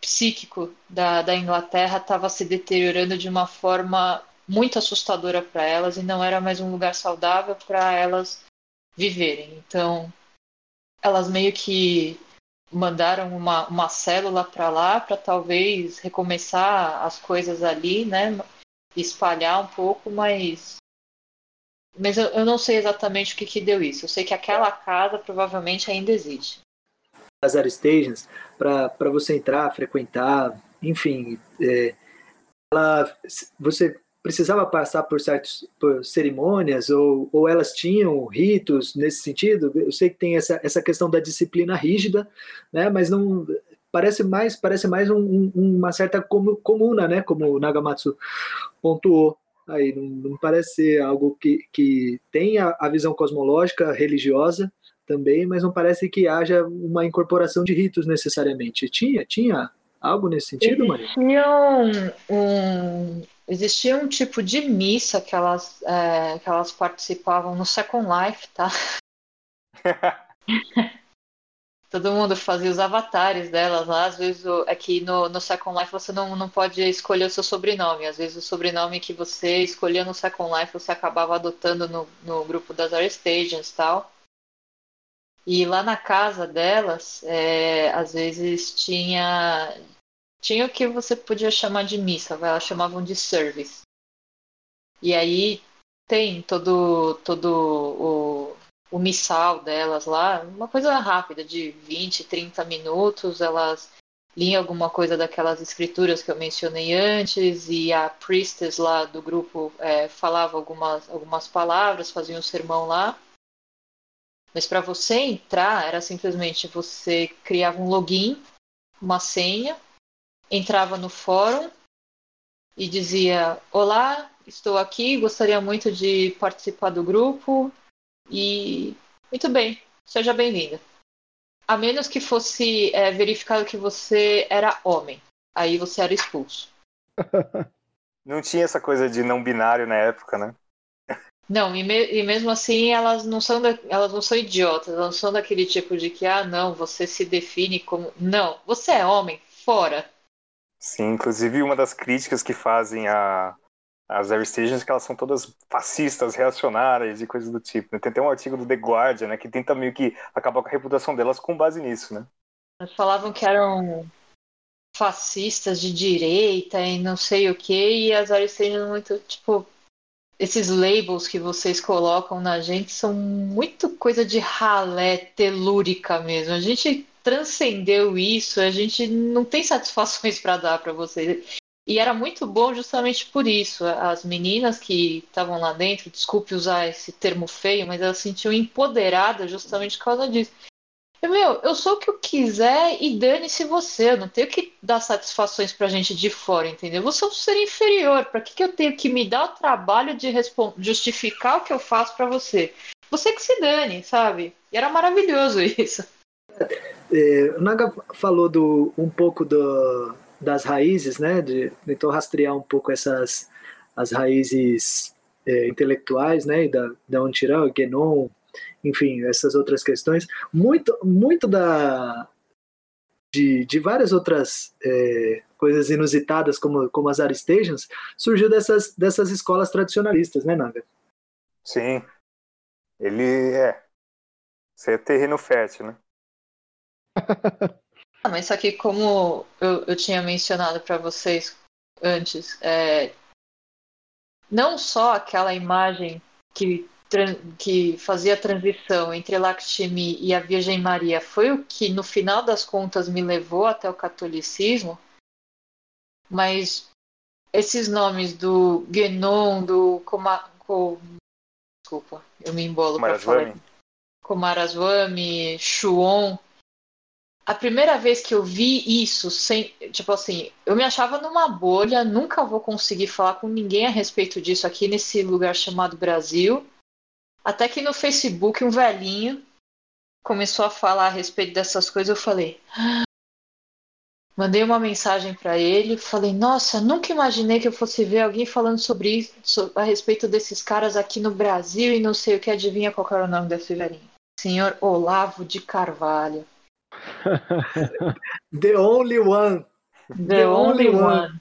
psíquico da, da Inglaterra estava se deteriorando de uma forma muito assustadora para elas e não era mais um lugar saudável para elas viverem. Então, elas meio que mandaram uma, uma célula para lá para talvez recomeçar as coisas ali, né? Espalhar um pouco, mas. Mas eu, eu não sei exatamente o que, que deu isso. Eu sei que aquela casa provavelmente ainda existe as Aristations para você entrar, frequentar, enfim, é, ela, você precisava passar por certas cerimônias ou, ou elas tinham ritos nesse sentido? Eu sei que tem essa, essa questão da disciplina rígida, né? Mas não parece mais parece mais um, um, uma certa comuna, né? Como o Nagamatsu pontuou. Aí não, não parece ser algo que, que tenha a visão cosmológica, religiosa também, mas não parece que haja uma incorporação de ritos necessariamente. Tinha, tinha algo nesse sentido, Maria? Existia um, um, existia um tipo de missa que elas, é, que elas participavam no Second Life, tá? Todo mundo fazia os avatares delas lá. Às vezes, aqui no, no Second Life você não, não pode escolher o seu sobrenome. Às vezes, o sobrenome que você escolhia no Second Life você acabava adotando no, no grupo das Aristations e tal. E lá na casa delas, é, às vezes tinha tinha o que você podia chamar de missa, elas chamavam de service. E aí tem todo todo o, o missal delas lá, uma coisa rápida, de 20, 30 minutos, elas liam alguma coisa daquelas escrituras que eu mencionei antes, e a priestess lá do grupo é, falava algumas, algumas palavras, fazia um sermão lá. Mas para você entrar, era simplesmente você criava um login, uma senha, entrava no fórum e dizia: Olá, estou aqui, gostaria muito de participar do grupo e muito bem, seja bem-vinda. A menos que fosse é, verificado que você era homem, aí você era expulso. Não tinha essa coisa de não binário na época, né? Não, e, me, e, mesmo assim elas não são da, elas não são idiotas, elas não são daquele tipo de que ah não, você se define como não, você é homem, fora. Sim, inclusive uma das críticas que fazem a as Air Stations é que elas são todas fascistas, reacionárias e coisas do tipo. Né? Tem até um artigo do The Guardian, né, que tenta meio que acabar com a reputação delas com base nisso, né? Elas falavam que eram fascistas de direita e não sei o que, e as Air Stations muito, tipo, esses labels que vocês colocam na gente são muito coisa de ralé telúrica mesmo. A gente transcendeu isso, a gente não tem satisfações para dar para vocês. E era muito bom justamente por isso. As meninas que estavam lá dentro, desculpe usar esse termo feio, mas elas se sentiam empoderadas justamente por causa disso. Meu, eu sou o que eu quiser e dane-se você. Eu não tenho que dar satisfações pra gente de fora, entendeu? Você é um ser inferior. Pra que, que eu tenho que me dar o trabalho de justificar o que eu faço para você? Você que se dane, sabe? E era maravilhoso isso. É, Naga falou do, um pouco do, das raízes, né? De, tentou rastrear um pouco essas as raízes é, intelectuais, né? E da, da onde tirar o Genon, enfim, essas outras questões. Muito, muito da, de, de várias outras é, coisas inusitadas, como, como as Aristations, surgiu dessas, dessas escolas tradicionalistas, né, Naga? Sim. Ele é. Isso é terreno fértil, né? ah, mas só que como eu, eu tinha mencionado para vocês antes, é, não só aquela imagem que que fazia a transição entre Lakshmi e a Virgem Maria foi o que, no final das contas, me levou até o catolicismo, mas esses nomes do Genon, do Koma, desculpa, eu me embolo para falar. Kumaraswamy, Shuon. A primeira vez que eu vi isso, sem, tipo assim, eu me achava numa bolha, nunca vou conseguir falar com ninguém a respeito disso aqui nesse lugar chamado Brasil. Até que no Facebook um velhinho começou a falar a respeito dessas coisas, eu falei. Ah. Mandei uma mensagem para ele, falei: "Nossa, nunca imaginei que eu fosse ver alguém falando sobre isso, a respeito desses caras aqui no Brasil e não sei o que adivinha qual era o nome desse velhinho. Senhor Olavo de Carvalho. The only one. The, The only, only one. one.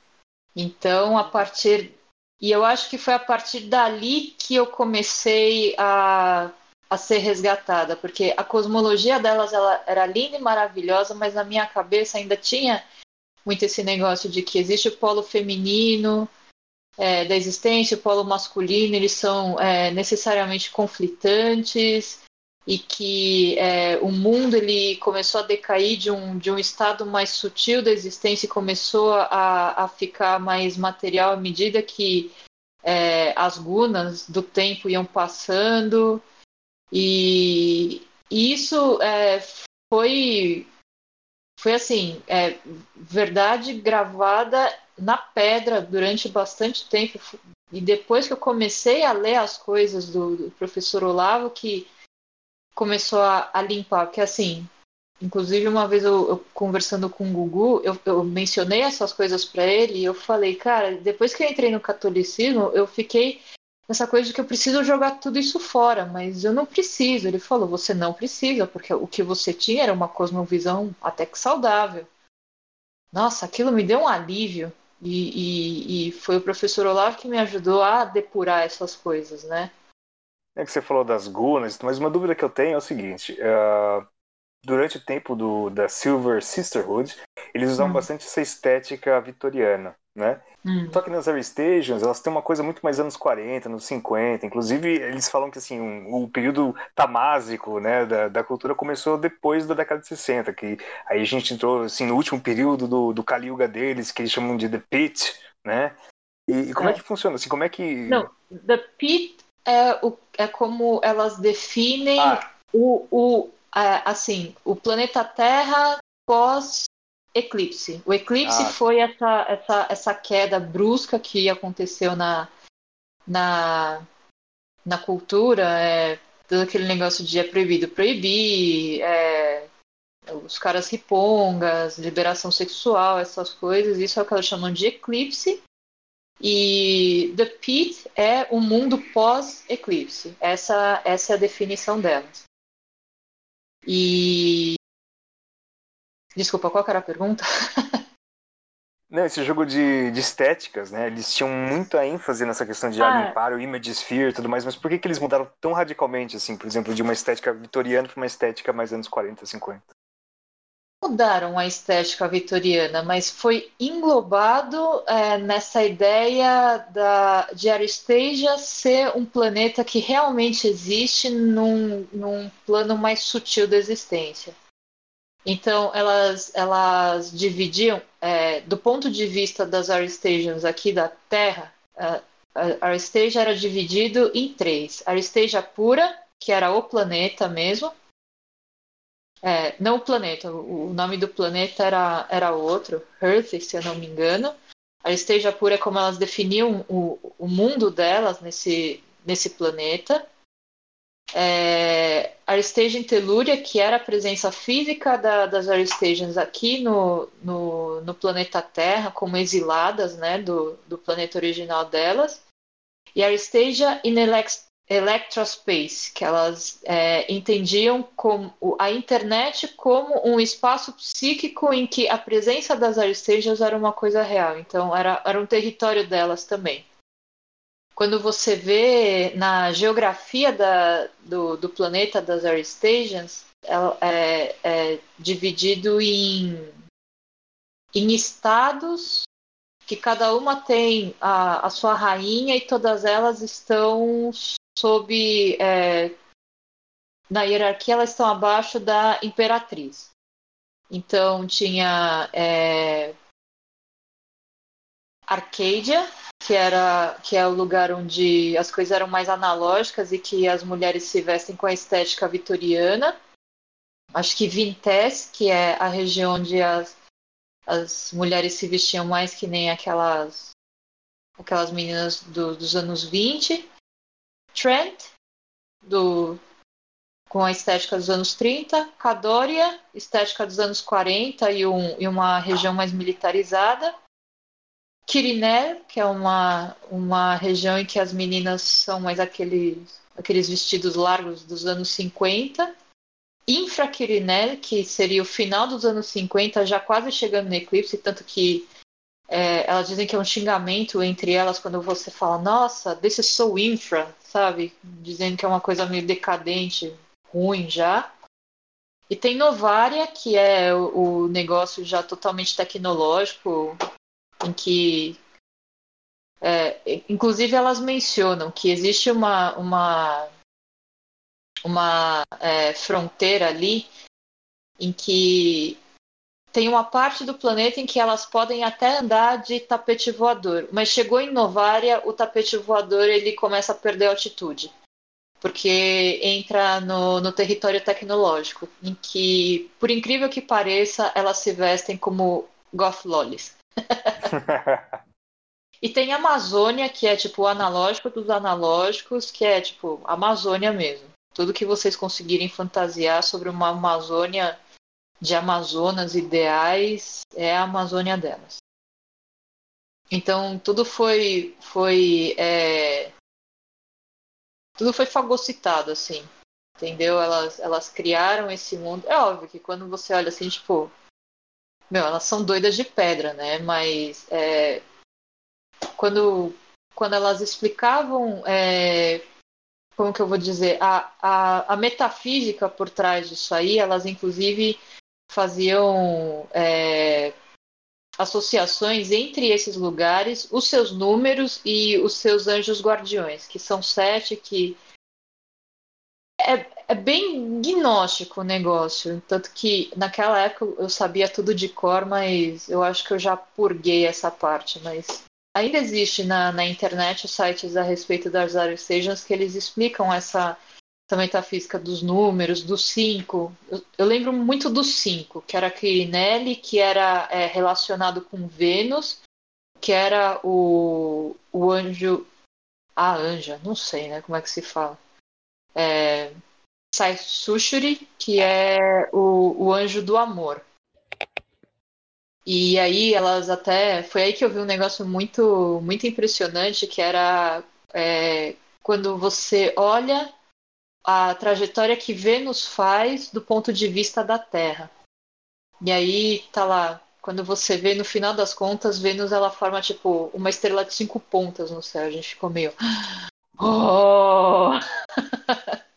Então, a partir e eu acho que foi a partir dali que eu comecei a, a ser resgatada, porque a cosmologia delas ela era linda e maravilhosa, mas na minha cabeça ainda tinha muito esse negócio de que existe o polo feminino é, da existência, o polo masculino, eles são é, necessariamente conflitantes e que é, o mundo ele começou a decair de um, de um estado mais sutil da existência e começou a, a ficar mais material à medida que é, as gunas do tempo iam passando. E, e isso é, foi foi assim é, verdade gravada na pedra durante bastante tempo. E depois que eu comecei a ler as coisas do, do professor Olavo, que começou a, a limpar, porque assim, inclusive uma vez eu, eu conversando com o Gugu, eu, eu mencionei essas coisas para ele e eu falei, cara, depois que eu entrei no catolicismo, eu fiquei nessa coisa de que eu preciso jogar tudo isso fora, mas eu não preciso. Ele falou, você não precisa, porque o que você tinha era uma cosmovisão até que saudável. Nossa, aquilo me deu um alívio. E, e, e, foi o professor Olavo que me ajudou a depurar essas coisas, né? É que você falou das gunas, mas uma dúvida que eu tenho é o seguinte: uh, durante o tempo do, da Silver Sisterhood, eles usavam hum. bastante essa estética vitoriana, né? Hum. Só que nas Air Stations, elas têm uma coisa muito mais anos 40, anos 50. Inclusive, eles falam que assim, um, o período tamásico né, da, da cultura começou depois da década de 60, que aí a gente entrou assim, no último período do, do Kali Yuga deles, que eles chamam de The Pit, né? E, e como é. é. que funciona? Assim, como é que... Não, The Pit é, o, é como elas definem ah. o, o, é, assim, o planeta Terra pós eclipse. O eclipse ah. foi essa, essa, essa queda brusca que aconteceu na, na, na cultura, é, todo aquele negócio de é proibido proibir, é, os caras ripongas, liberação sexual, essas coisas, isso é o que elas chamam de eclipse. E The Pit é o mundo pós-eclipse. Essa, essa é a definição delas. E Desculpa, qual era a pergunta? Não, esse jogo de, de, estéticas, né? Eles tinham muita ênfase nessa questão de ah, limpar o image sphere e tudo mais, mas por que, que eles mudaram tão radicalmente, assim, por exemplo, de uma estética vitoriana para uma estética mais anos 40, 50? Mudaram a estética vitoriana, mas foi englobado é, nessa ideia da, de Aristasia ser um planeta que realmente existe num, num plano mais sutil da existência. Então, elas, elas dividiam, é, do ponto de vista das Aristations aqui da Terra, a, a Aristasia era dividido em três. Aristasia pura, que era o planeta mesmo. É, não o planeta, o, nome do planeta era, era outro, Earth, se eu não me engano. Aristasia pura é como elas definiam o, o mundo delas nesse, nesse planeta é, Aristation Telúria, que era a presença física da, das Aristations aqui no, no, no, planeta Terra, como exiladas né, do, do planeta original delas, e Aristasia in Electrospace, que elas é, entendiam como a internet como um espaço psíquico em que a presença das Aristasias era uma coisa real, então era, era um território delas também. Quando você vê na geografia da, do, do planeta das Stations, é, é dividido em, em estados que cada uma tem a, a sua rainha e todas elas estão sob é, na hierarquia elas estão abaixo da imperatriz. Então tinha é, Arcadia, que era que é o lugar onde as coisas eram mais analógicas e que as mulheres se vestem com a estética vitoriana. Acho que Vintes, que é a região onde as, as mulheres se vestiam mais que nem aquelas aquelas meninas do, dos anos 20. Trent, do, com a estética dos anos 30. Cadoria, estética dos anos 40 e, um, e uma região mais militarizada. Quiriné, que é uma, uma região em que as meninas são mais aqueles, aqueles vestidos largos dos anos 50. Infraquiriné, que seria o final dos anos 50, já quase chegando no eclipse, tanto que é, elas dizem que é um xingamento entre elas quando você fala, nossa, this is so infra, sabe? Dizendo que é uma coisa meio decadente, ruim já. E tem Novaria, que é o, o negócio já totalmente tecnológico, em que é, inclusive elas mencionam que existe uma uma uma é, fronteira ali em que tem uma parte do planeta em que elas podem até andar de tapete voador, mas chegou em Novária, o tapete voador ele começa a perder altitude, porque entra no, no território tecnológico, em que, por incrível que pareça, elas se vestem como goth lollies. E tem Amazônia, que é tipo o analógico dos analógicos, que é tipo Amazônia mesmo. Tudo que vocês conseguirem fantasiar sobre uma Amazônia de Amazonas ideais é a Amazônia delas. Então tudo foi foi é, tudo foi fagocitado assim, entendeu? Elas elas criaram esse mundo. É óbvio que quando você olha assim tipo meu, elas são doidas de pedra, né? Mas é, quando quando elas explicavam é, como que eu vou dizer a, a, a metafísica por trás disso aí, elas inclusive faziam é, associações entre esses lugares, os seus números e os seus anjos guardiões, que são sete, que é, é, bem gnóstico o negócio. Tanto que naquela época eu sabia tudo de cor, mas eu acho que eu já purguei essa parte. Mas ainda existe na, na internet sites a respeito das Stations que eles explicam essa essa metafísica dos números, do 5. Eu, eu, lembro muito do 5, que era Quirinelli, que era é, relacionado com Vênus, que era o, o anjo. A anja, não sei né, como é que se fala. É, Sai Sushuri, que é o, o anjo do amor. E aí elas até. Foi aí que eu vi um negócio muito, muito impressionante, que era é, quando você olha a trajetória que Vênus faz do ponto de vista da Terra. E aí tá lá, quando você vê no final das contas, Vênus ela forma tipo uma estrela de cinco pontas no céu. A gente ficou meio. Oh!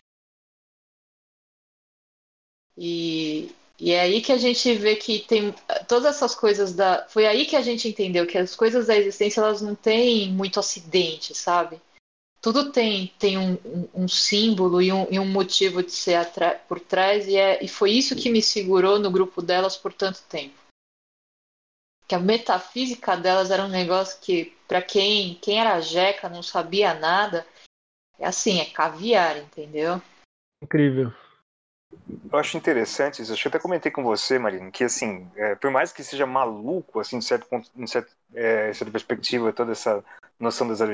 e, e é aí que a gente vê que tem todas essas coisas da. Foi aí que a gente entendeu que as coisas da existência elas não têm muito acidente, sabe? Tudo tem, tem um, um, um símbolo e um, e um, motivo de ser por trás, e, é, e foi isso que me segurou no grupo delas por tanto tempo. Que a metafísica delas era um negócio que, para quem, quem era jeca, não sabia nada, é assim, é caviar, entendeu? Incrível. Eu acho interessante isso. Acho que até comentei com você, Marina, que assim, é, por mais que seja maluco, assim, de certo ponto, de certo, é, certa perspectiva, toda essa noção das Zero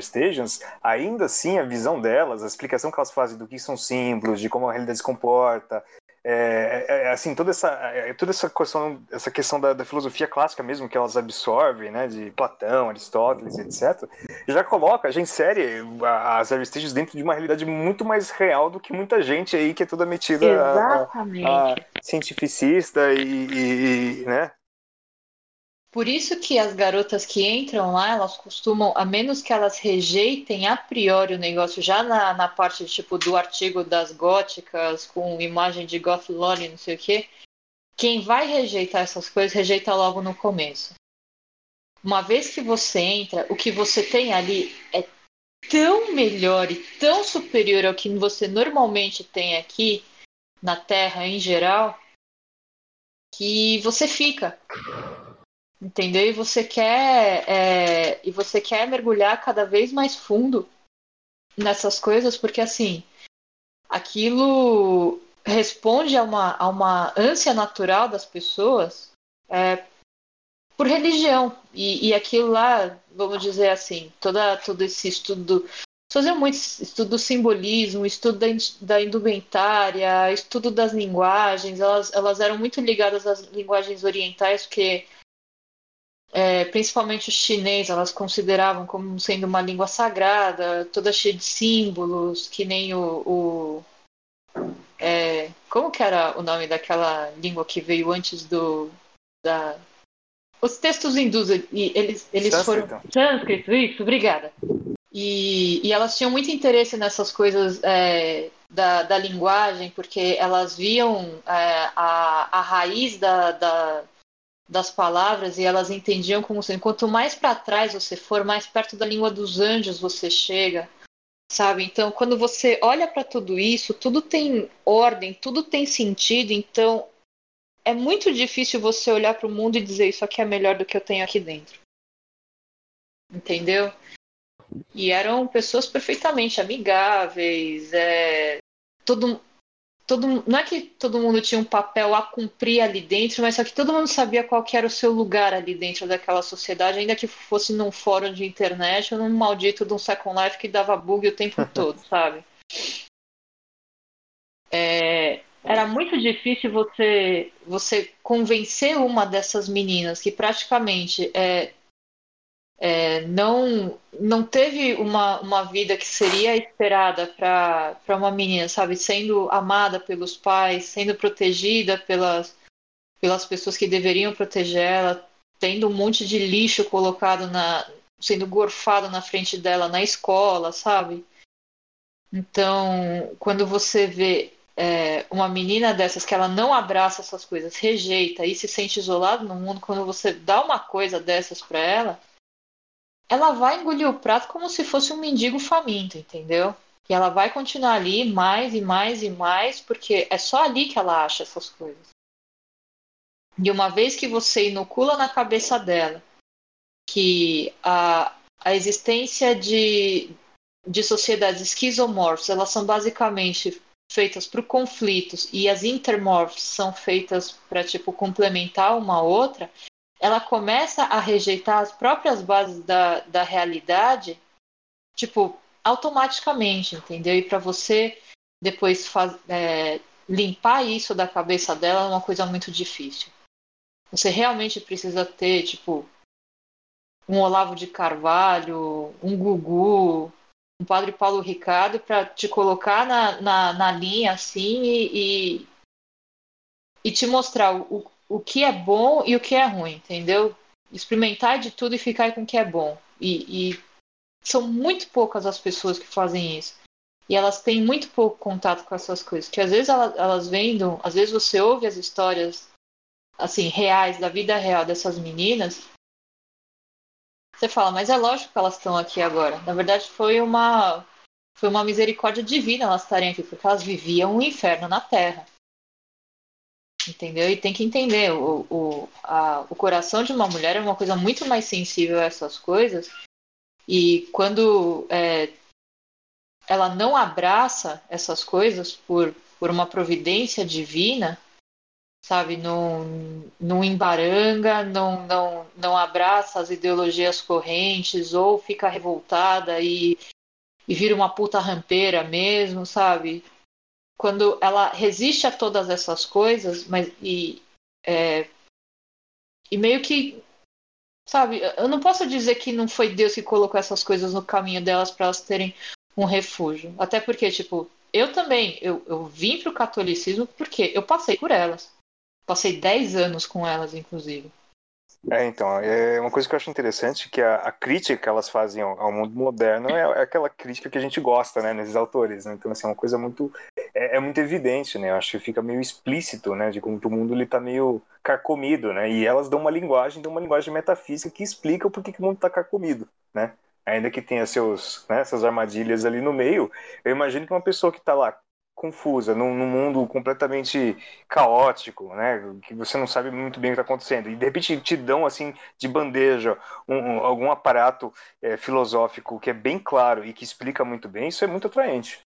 ainda assim a visão delas, a explicação que elas fazem do que são símbolos, de como a realidade se comporta, é, é, é, assim toda essa é, toda essa questão essa questão da, da, filosofia clássica mesmo que elas absorvem né de Platão Aristóteles etc já coloca já insere as Aristides dentro de uma realidade muito mais real do que muita gente aí que é toda metida Exatamente. A, a cientificista e, e, e né por isso que as garotas que entram lá, elas costumam, a menos que elas rejeitem a priori o negócio, já na, na parte tipo do artigo das góticas, com imagem de goth lore, não sei o quê, quem vai rejeitar essas coisas, rejeita logo no começo. Uma vez que você entra, o que você tem ali é tão melhor e tão superior ao que você normalmente tem aqui na Terra em geral, que você fica entendeu? E você quer é, e você quer mergulhar cada vez mais fundo nessas coisas, porque assim aquilo responde a uma, a uma ânsia natural das pessoas é, por religião e, e aquilo lá, vamos dizer assim, toda todo esse estudo faziam muito estudo do simbolismo, estudo da, da indumentária, estudo das linguagens, elas, elas eram muito ligadas às linguagens orientais, porque é, principalmente o chinês, elas consideravam como sendo uma língua sagrada, toda cheia de símbolos, que nem o. o é, como que era o nome daquela língua que veio antes do. Da, os textos hindus, eles, eles foram. Sânscrito, isso, obrigada. E, e elas tinham muito interesse nessas coisas é, da, da linguagem, porque elas viam é, a, a raiz da, da das palavras e elas entendiam como sendo quanto mais para trás você for, mais perto da língua dos anjos você chega, sabe? Então, quando você olha para tudo isso, tudo tem ordem, tudo tem sentido, então é muito difícil você olhar para o mundo e dizer isso aqui é melhor do que eu tenho aqui dentro. Entendeu? E eram pessoas perfeitamente amigáveis, é, todo todo, não é que todo mundo tinha um papel a cumprir ali dentro, mas só que todo mundo sabia qual era o seu lugar ali dentro daquela sociedade, ainda que fosse num fórum de internet ou num maldito de um Second Life que dava bug o tempo todo, sabe? É, era muito difícil você você convencer uma dessas meninas que praticamente é, é, não não teve uma, uma vida que seria esperada para uma menina, sabe? Sendo amada pelos pais, sendo protegida pelas, pelas pessoas que deveriam proteger ela, tendo um monte de lixo colocado na. sendo gorfado na frente dela na escola, sabe? Então, quando você vê é, uma menina dessas que ela não abraça essas coisas, rejeita e se sente isolada no mundo, quando você dá uma coisa dessas para ela ela vai engolir o prato como se fosse um mendigo faminto, entendeu? E ela vai continuar ali mais e mais e mais, porque é só ali que ela acha essas coisas. E uma vez que você inocula na cabeça dela que a, a existência de, de sociedades esquizomorfas, elas são basicamente feitas para conflitos e as intermorphs são feitas para tipo complementar uma outra, ela começa a rejeitar as próprias bases da, da realidade, tipo, automaticamente, entendeu? E para você depois faz, é, limpar isso da cabeça dela é uma coisa muito difícil. Você realmente precisa ter, tipo, um Olavo de Carvalho, um Gugu, um Padre Paulo Ricardo para te colocar na, na, na linha assim e, e, e te mostrar o, o que é bom e o que é ruim, entendeu? Experimentar de tudo e ficar com o que é bom. E, e são muito poucas as pessoas que fazem isso. E elas têm muito pouco contato com essas coisas. Que às vezes elas, elas às vezes você ouve as histórias assim reais da vida real dessas meninas. Você fala, mas é lógico que elas estão aqui agora. Na verdade, foi uma foi uma misericórdia divina elas estarem aqui, porque elas viviam um inferno na Terra entendeu? E tem que entender, o, o, a, o coração de uma mulher é uma coisa muito mais sensível a essas coisas, e quando é, ela não abraça essas coisas por, por uma providência divina, sabe, não, não embaranga, não, não, não abraça as ideologias correntes, ou fica revoltada e, e vira uma puta rampeira mesmo, sabe? Quando ela resiste a todas essas coisas, mas e, é, e meio que sabe, eu não posso dizer que não foi Deus que colocou essas coisas no caminho delas para elas terem um refúgio. Até porque, tipo, eu também, eu, eu vim pro catolicismo porque eu passei por elas. Passei 10 anos com elas, inclusive. É, então, é uma coisa que eu acho interessante que a, a crítica que elas fazem ao, ao mundo moderno é, é, aquela crítica que a gente gosta, né, nesses autores, né? Então, assim, é uma coisa muito, é, é, muito evidente, né? Eu acho que fica meio explícito, né, de como o mundo ele tá meio carcomido, né? E elas dão uma linguagem, dão uma linguagem metafísica que explica o porquê que o mundo tá carcomido, né? Ainda que tenha seus, né, essas armadilhas ali no meio, eu imagino que uma pessoa que está lá confusa, num, num, mundo completamente caótico, né? Que você não sabe muito bem o que está acontecendo. E de repente te dão assim de bandeja um, um, algum aparato é, filosófico que é bem claro e que explica muito bem, isso é muito atraente.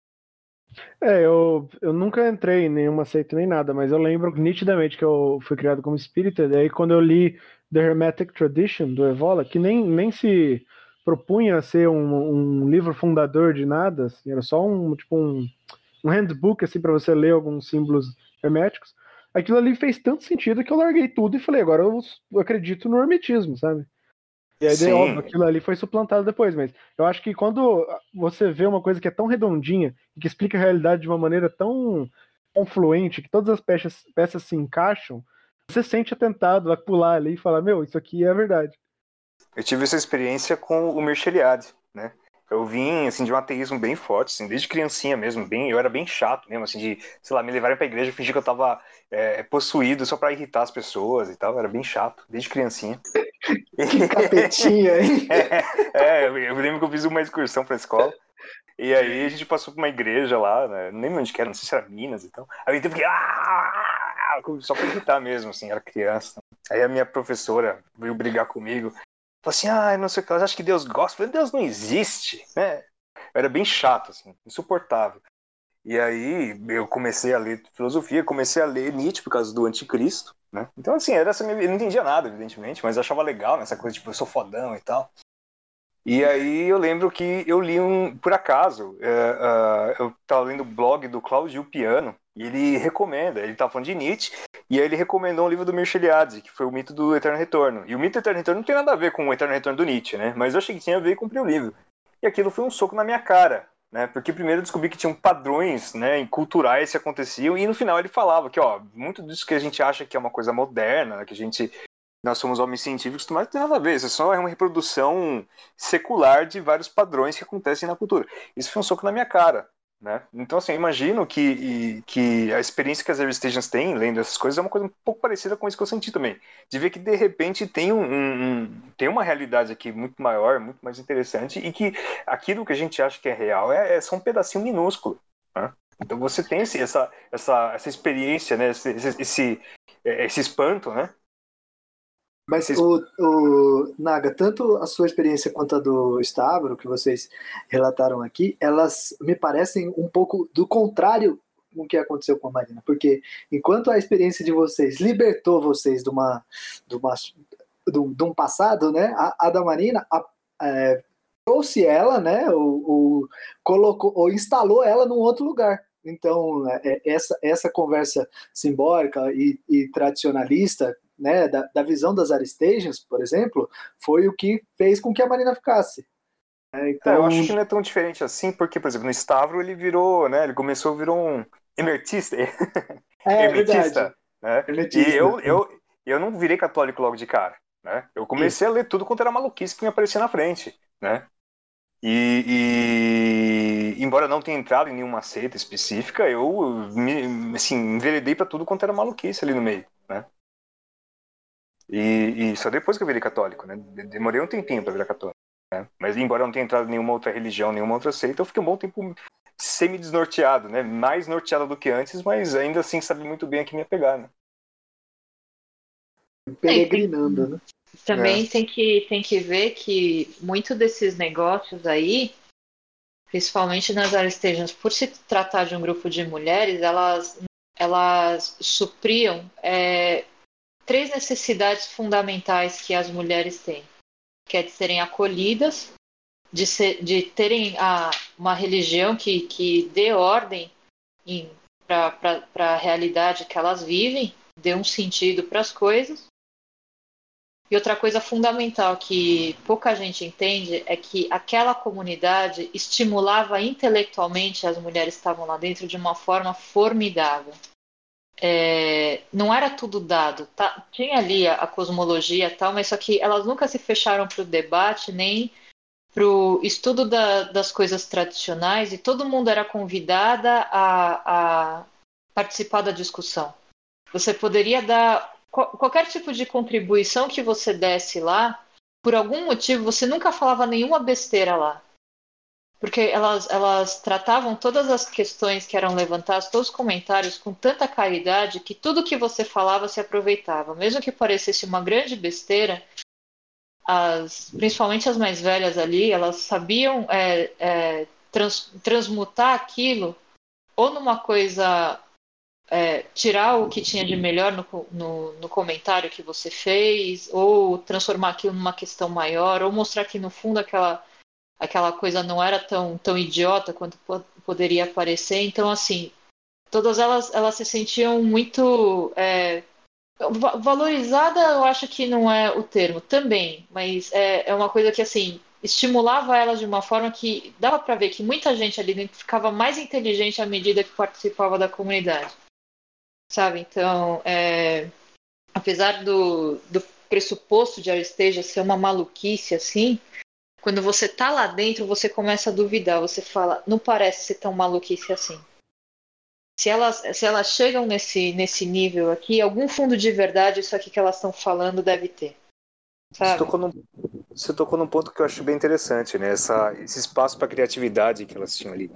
É, eu, eu nunca entrei em nenhuma seita nem nada, mas eu lembro nitidamente que eu fui criado como espírita, e aí quando eu li The Hermetic Tradition, do Evola, que nem, nem se propunha ser um, um livro fundador de nada, assim, era só um, tipo um um handbook assim para você ler alguns símbolos herméticos. Aquilo ali fez tanto sentido que eu larguei tudo e falei, agora eu, eu acredito no hermetismo, sabe? E aí, óbvio, aquilo ali foi suplantado depois, mas eu acho que quando você vê uma coisa que é tão redondinha e que explica a realidade de uma maneira tão confluente, que todas as peças, peças se encaixam, você sente atentado a pular ali e falar, meu, isso aqui é verdade. Eu tive essa experiência com o Mirceliade, né? Eu vim, assim, de um ateísmo bem forte, assim, desde criancinha mesmo, bem, eu era bem chato mesmo, assim, de, sei lá, me levarem pra igreja e fingir que eu tava é, possuído só pra irritar as pessoas e tal, era bem chato, desde criancinha. Que capetinha, hein? é, é, eu lembro que eu fiz uma excursão pra escola, e aí a gente passou por uma igreja lá, né, nem lembro onde que era, não sei se era Minas e tal, aí eu teve que, ah! só pra irritar mesmo, assim, era criança. Aí a minha professora veio brigar comigo, assim, ah, não sei o que, acho que Deus gosta. Falei, Deus não existe, né? Eu era bem chato, assim, insuportável. E aí eu comecei a ler filosofia, comecei a ler Nietzsche por causa do Anticristo, né? Então, assim, era essa minha... eu não entendia nada, evidentemente, mas achava legal nessa coisa, tipo, eu sou fodão e tal. E aí eu lembro que eu li um, por acaso, é, uh, eu estava lendo o blog do Claudio Piano, e ele recomenda, ele estava falando de Nietzsche, e aí ele recomendou um livro do Mircea Eliade, que foi o Mito do Eterno Retorno. E o Mito do Eterno Retorno não tem nada a ver com o Eterno Retorno do Nietzsche, né? Mas eu achei que tinha a ver e comprei o livro. E aquilo foi um soco na minha cara, né? Porque primeiro eu descobri que tinham padrões, né, culturais que aconteciam e no final ele falava que, ó, muito disso que a gente acha que é uma coisa moderna, né, que a gente nós somos homens científicos, mas não tem nada a ver, isso é só uma reprodução secular de vários padrões que acontecem na cultura. Isso foi um soco na minha cara, né? Então, assim, eu imagino que, que a experiência que as Air Stations têm, lendo essas coisas, é uma coisa um pouco parecida com isso que eu senti também. De ver que, de repente, tem, um, um, tem uma realidade aqui muito maior, muito mais interessante, e que aquilo que a gente acha que é real é, é só um pedacinho minúsculo. Né? Então, você tem essa, essa, essa experiência, né? esse, esse, esse espanto, né? Mas o, o, Naga, tanto a sua experiência quanto a do Stavro, que vocês relataram aqui, elas me parecem um pouco do contrário com o que aconteceu com a Marina. Porque enquanto a experiência de vocês libertou vocês de, uma, de, uma, de, de um passado, né, a, a da Marina a, é, trouxe ela, né, ou, ou, colocou, ou instalou ela num outro lugar. Então, é, é essa, essa conversa simbólica e, e tradicionalista né, da, da visão das Aristagens, por exemplo, foi o que fez com que a Marina ficasse. É, então... É, eu acho que não é tão diferente assim, porque, por exemplo, no Stavro ele virou, né, ele começou, virou um emertista. É, emertista, né? Emertista. E eu, eu, eu não virei católico logo de cara, né? Eu comecei Isso. a ler tudo quanto era maluquice que me aparecia na frente, né? E, e, embora não tenha entrado em nenhuma seita específica, eu me, assim, enveredei para tudo quanto era maluquice ali no meio? E, e só depois que eu virei católico, né? Demorei um tempinho para virar católico. Né? Mas embora eu não tenha entrado em nenhuma outra religião, nenhuma outra seita, eu fiquei um bom tempo semi-desnorteado, né? Mais norteado do que antes, mas ainda assim sabe muito bem a que me pegar, né? Peregrinando, né? Também é. tem, que, tem que ver que muito desses negócios aí, principalmente nas Aristejas, por se tratar de um grupo de mulheres, elas, elas supriam é, três necessidades fundamentais que as mulheres têm, que é de serem acolhidas, de, ser, de terem a, uma religião que, que dê ordem para a realidade que elas vivem, dê um sentido para as coisas. E outra coisa fundamental que pouca gente entende é que aquela comunidade estimulava intelectualmente as mulheres que estavam lá dentro de uma forma formidável é, não era tudo dado. Tá? Tinha ali a, a cosmologia tal, mas só que elas nunca se fecharam para o debate nem para o estudo da, das coisas tradicionais e todo mundo era convidada a, a participar da discussão. Você poderia dar qualquer tipo de contribuição que você desse lá, por algum motivo você nunca falava nenhuma besteira lá porque elas, elas tratavam todas as questões que eram levantadas, todos os comentários com tanta caridade que tudo que você falava se aproveitava. Mesmo que parecesse uma grande besteira, as, principalmente as mais velhas ali, elas sabiam é, é, trans, transmutar aquilo ou numa coisa. É, tirar o que tinha de melhor no, no, no comentário que você fez, ou transformar aquilo numa questão maior, ou mostrar que no fundo aquela aquela coisa não era tão, tão idiota quanto poderia parecer. Então, assim, todas elas, elas se sentiam muito. É, valorizada, eu acho que não é o termo, também, mas é, é uma coisa que, assim, estimulava elas de uma forma que dava para ver que muita gente ali dentro ficava mais inteligente à medida que participava da comunidade. Sabe? Então, é, apesar do, do pressuposto de Aristeja ser uma maluquice assim, quando você tá lá dentro, você começa a duvidar. Você fala, não parece ser tão maluquice assim. Se elas, se elas chegam nesse, nesse nível aqui, algum fundo de verdade, isso aqui que elas estão falando deve ter. Você tocou, num, você tocou num ponto que eu acho bem interessante, né? Essa, esse espaço para criatividade que elas tinham ali.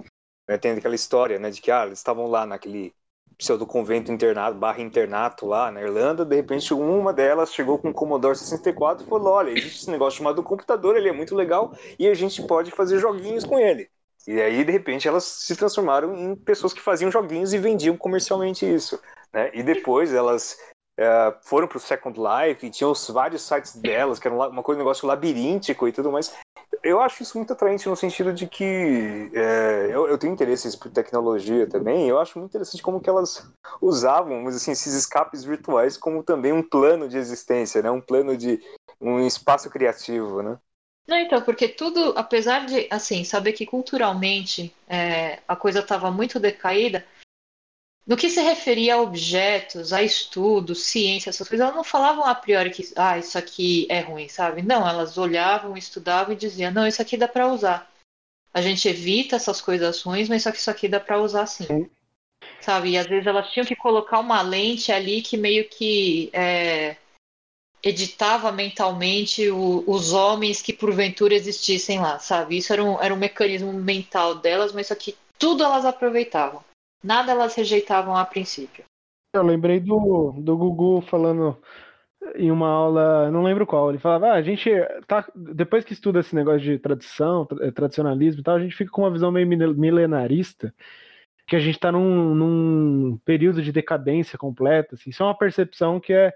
Né? Tem aquela história, né, de que ah, eles estavam lá naquele pseudo convento internato, barra internato lá na Irlanda, de repente uma delas chegou com um Commodore 64 e falou, olha, existe esse negócio chamado computador, ele é muito legal e a gente pode fazer joguinhos com ele. E aí, de repente, elas se transformaram em pessoas que faziam joguinhos e vendiam comercialmente isso. Né? E depois elas é, foram para o Second Life e tinham os vários sites delas, que era uma coisa, um negócio labiríntico e tudo mais. Eu acho isso muito atraente no sentido de que é, eu, eu, tenho interesse por tecnologia também. Eu acho muito interessante como que elas usavam assim, esses escapes virtuais como também um plano de existência, né? um plano de um espaço criativo. Né? Não, então, porque tudo, apesar de, assim, saber que culturalmente é, a coisa estava muito decaída, no que se referia a objetos, a estudos, ciência, essas coisas, elas não falavam a priori que ah, isso aqui é ruim, sabe? Não, elas olhavam, estudavam e diziam, não, isso aqui dá para usar. A gente evita essas coisas ruins, mas só que isso aqui dá para usar sim. Sabe? E às vezes elas tinham que colocar uma lente ali que meio que é, editava mentalmente o, os homens que porventura existissem lá, sabe? Isso era um, era um mecanismo mental delas, mas só que tudo elas aproveitavam. Nada elas rejeitavam a princípio. Eu lembrei do, do Gugu falando em uma aula, não lembro qual, ele falava, ah, a gente tá, depois que estuda esse negócio de tradição, eh, tradicionalismo e tal, a gente fica com uma visão meio milenarista, que a gente está num, num, período de decadência completa, assim, isso é uma percepção que é,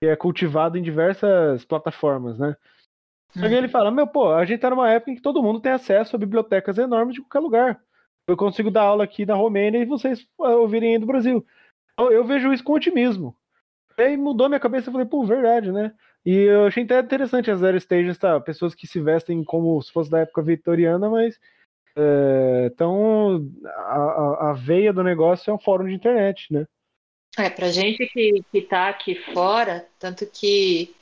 que é cultivada em diversas plataformas, né? Só que hum. ele fala, meu, pô, a gente tá numa época em que todo mundo tem acesso a bibliotecas enormes de qualquer lugar eu consigo dar aula aqui na Romênia e vocês ah, ouvirem do Brasil. Eu, eu vejo isso com otimismo. Aí mudou minha cabeça, eu falei, pô, verdade, né? E eu achei até interessante as Zero Stages, tá? Pessoas que se vestem como se fosse da época vitoriana, mas é, então a, a, veia do negócio é um fórum de internet, né? É, pra gente que, que tá aqui fora, tanto que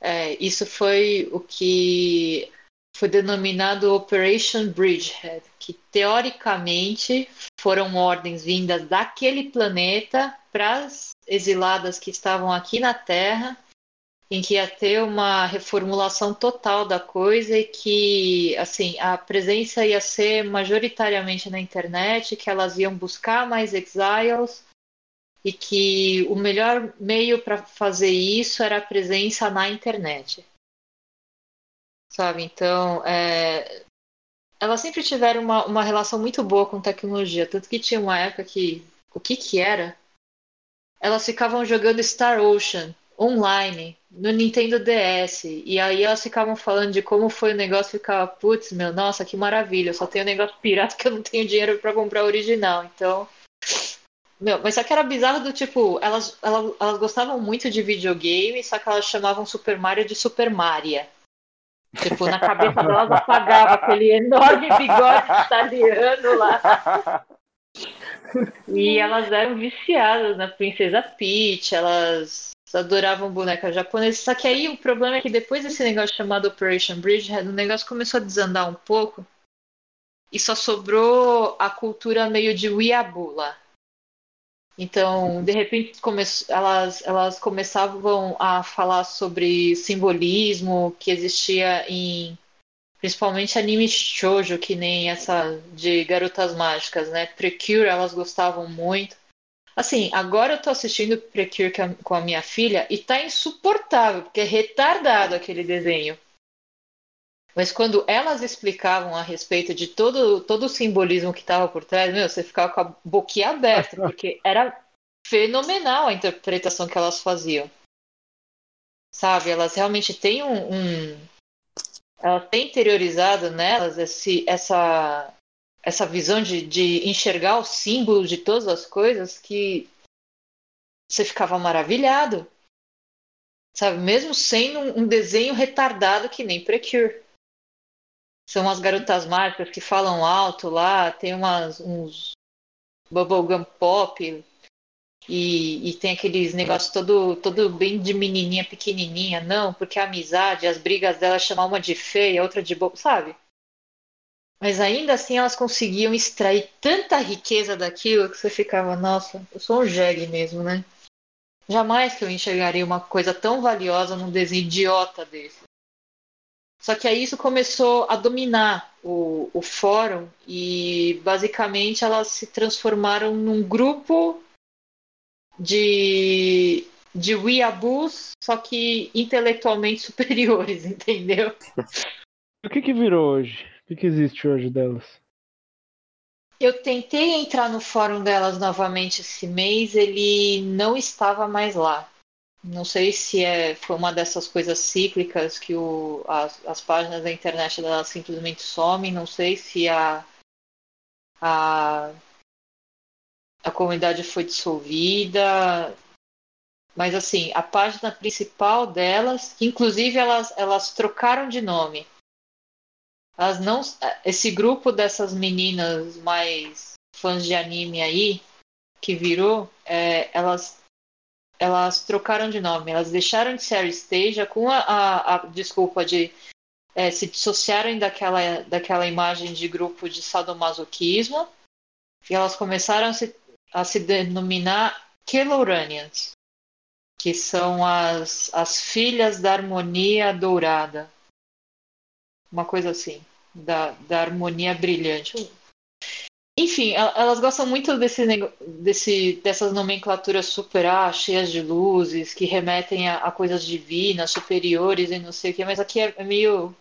é, isso foi o que foi denominado Operation Bridgehead, que teoricamente foram ordens vindas daquele planeta para as exiladas que estavam aqui na Terra, em que ia ter uma reformulação total da coisa e que assim a presença ia ser majoritariamente na internet, que elas iam buscar mais exiles e que o melhor meio para fazer isso era a presença na internet sabe? Então, é... elas sempre tiveram uma, uma relação muito boa com tecnologia, tanto que tinha uma época que, o que que era? Elas ficavam jogando Star Ocean online no Nintendo DS, e aí elas ficavam falando de como foi o negócio, ficava, putz, meu, nossa, que maravilha, eu só tenho negócio pirata que eu não tenho dinheiro para comprar original, então... Meu, mas só que era bizarro do tipo, elas, elas, elas gostavam muito de videogame, só que elas chamavam Super Mario de Super Maria. Tipo, na cabeça delas apagava aquele enorme bigode italiano lá. E elas eram viciadas na Princesa Peach, elas adoravam bonecas japonesas. Só que aí o problema é que depois desse negócio chamado Operation Bridgehead, o negócio começou a desandar um pouco e só sobrou a cultura meio de Wiabula. Então, de repente, come elas, elas começavam a falar sobre simbolismo que existia em principalmente animes shoujo, que nem essa de Garotas Mágicas, né? Precure, elas gostavam muito. Assim, agora eu tô assistindo Precure com a minha filha e tá insuportável, porque é retardado aquele desenho. Mas quando elas explicavam a respeito de todo, todo o simbolismo que estava por trás, meu, você ficava com a boquinha aberta, porque era fenomenal a interpretação que elas faziam. Sabe, elas realmente têm um. um elas têm interiorizado nelas esse, essa, essa visão de, de enxergar o símbolo de todas as coisas que você ficava maravilhado. Sabe, mesmo sendo um, um desenho retardado que nem Precure são umas garotas mágicas que falam alto lá, tem umas, uns bubblegum pop e, e tem aqueles negócios todo, todo bem de menininha pequenininha, não, porque a amizade, as brigas dela chamam uma de feia, outra de bobo, sabe? Mas ainda assim elas conseguiam extrair tanta riqueza daquilo que você ficava, nossa, eu sou um jegue mesmo, né? Jamais que eu enxergaria uma coisa tão valiosa num desenho idiota desse. Só que aí isso começou a dominar o, o fórum e basicamente elas se transformaram num grupo de, de weeaboos, só que intelectualmente superiores, entendeu? O que que virou hoje? que, que existe hoje delas? Eu tentei entrar no fórum delas novamente esse mês, ele não estava mais lá. Não sei se é, foi uma dessas coisas cíclicas que o, as, as páginas da internet delas simplesmente somem. Não sei se a, a, a comunidade foi dissolvida. Mas assim, a página principal delas, inclusive elas, elas trocaram de nome. Elas não. Esse grupo dessas meninas mais fãs de anime aí, que virou, é, elas elas trocaram de nome, elas deixaram de ser Aristasia com a, a, a desculpa de é, se dissociarem daquela, daquela imagem de grupo de sadomasoquismo e elas começaram a se, a se denominar Keloranians, que são as, as filhas da harmonia dourada. Uma coisa assim, da, da harmonia brilhante. Enfim, elas gostam muito desse, desse, dessas nomenclaturas super ah, cheias de luzes, que remetem a, a, coisas divinas, superiores e não sei o que, mas aqui é, é meio.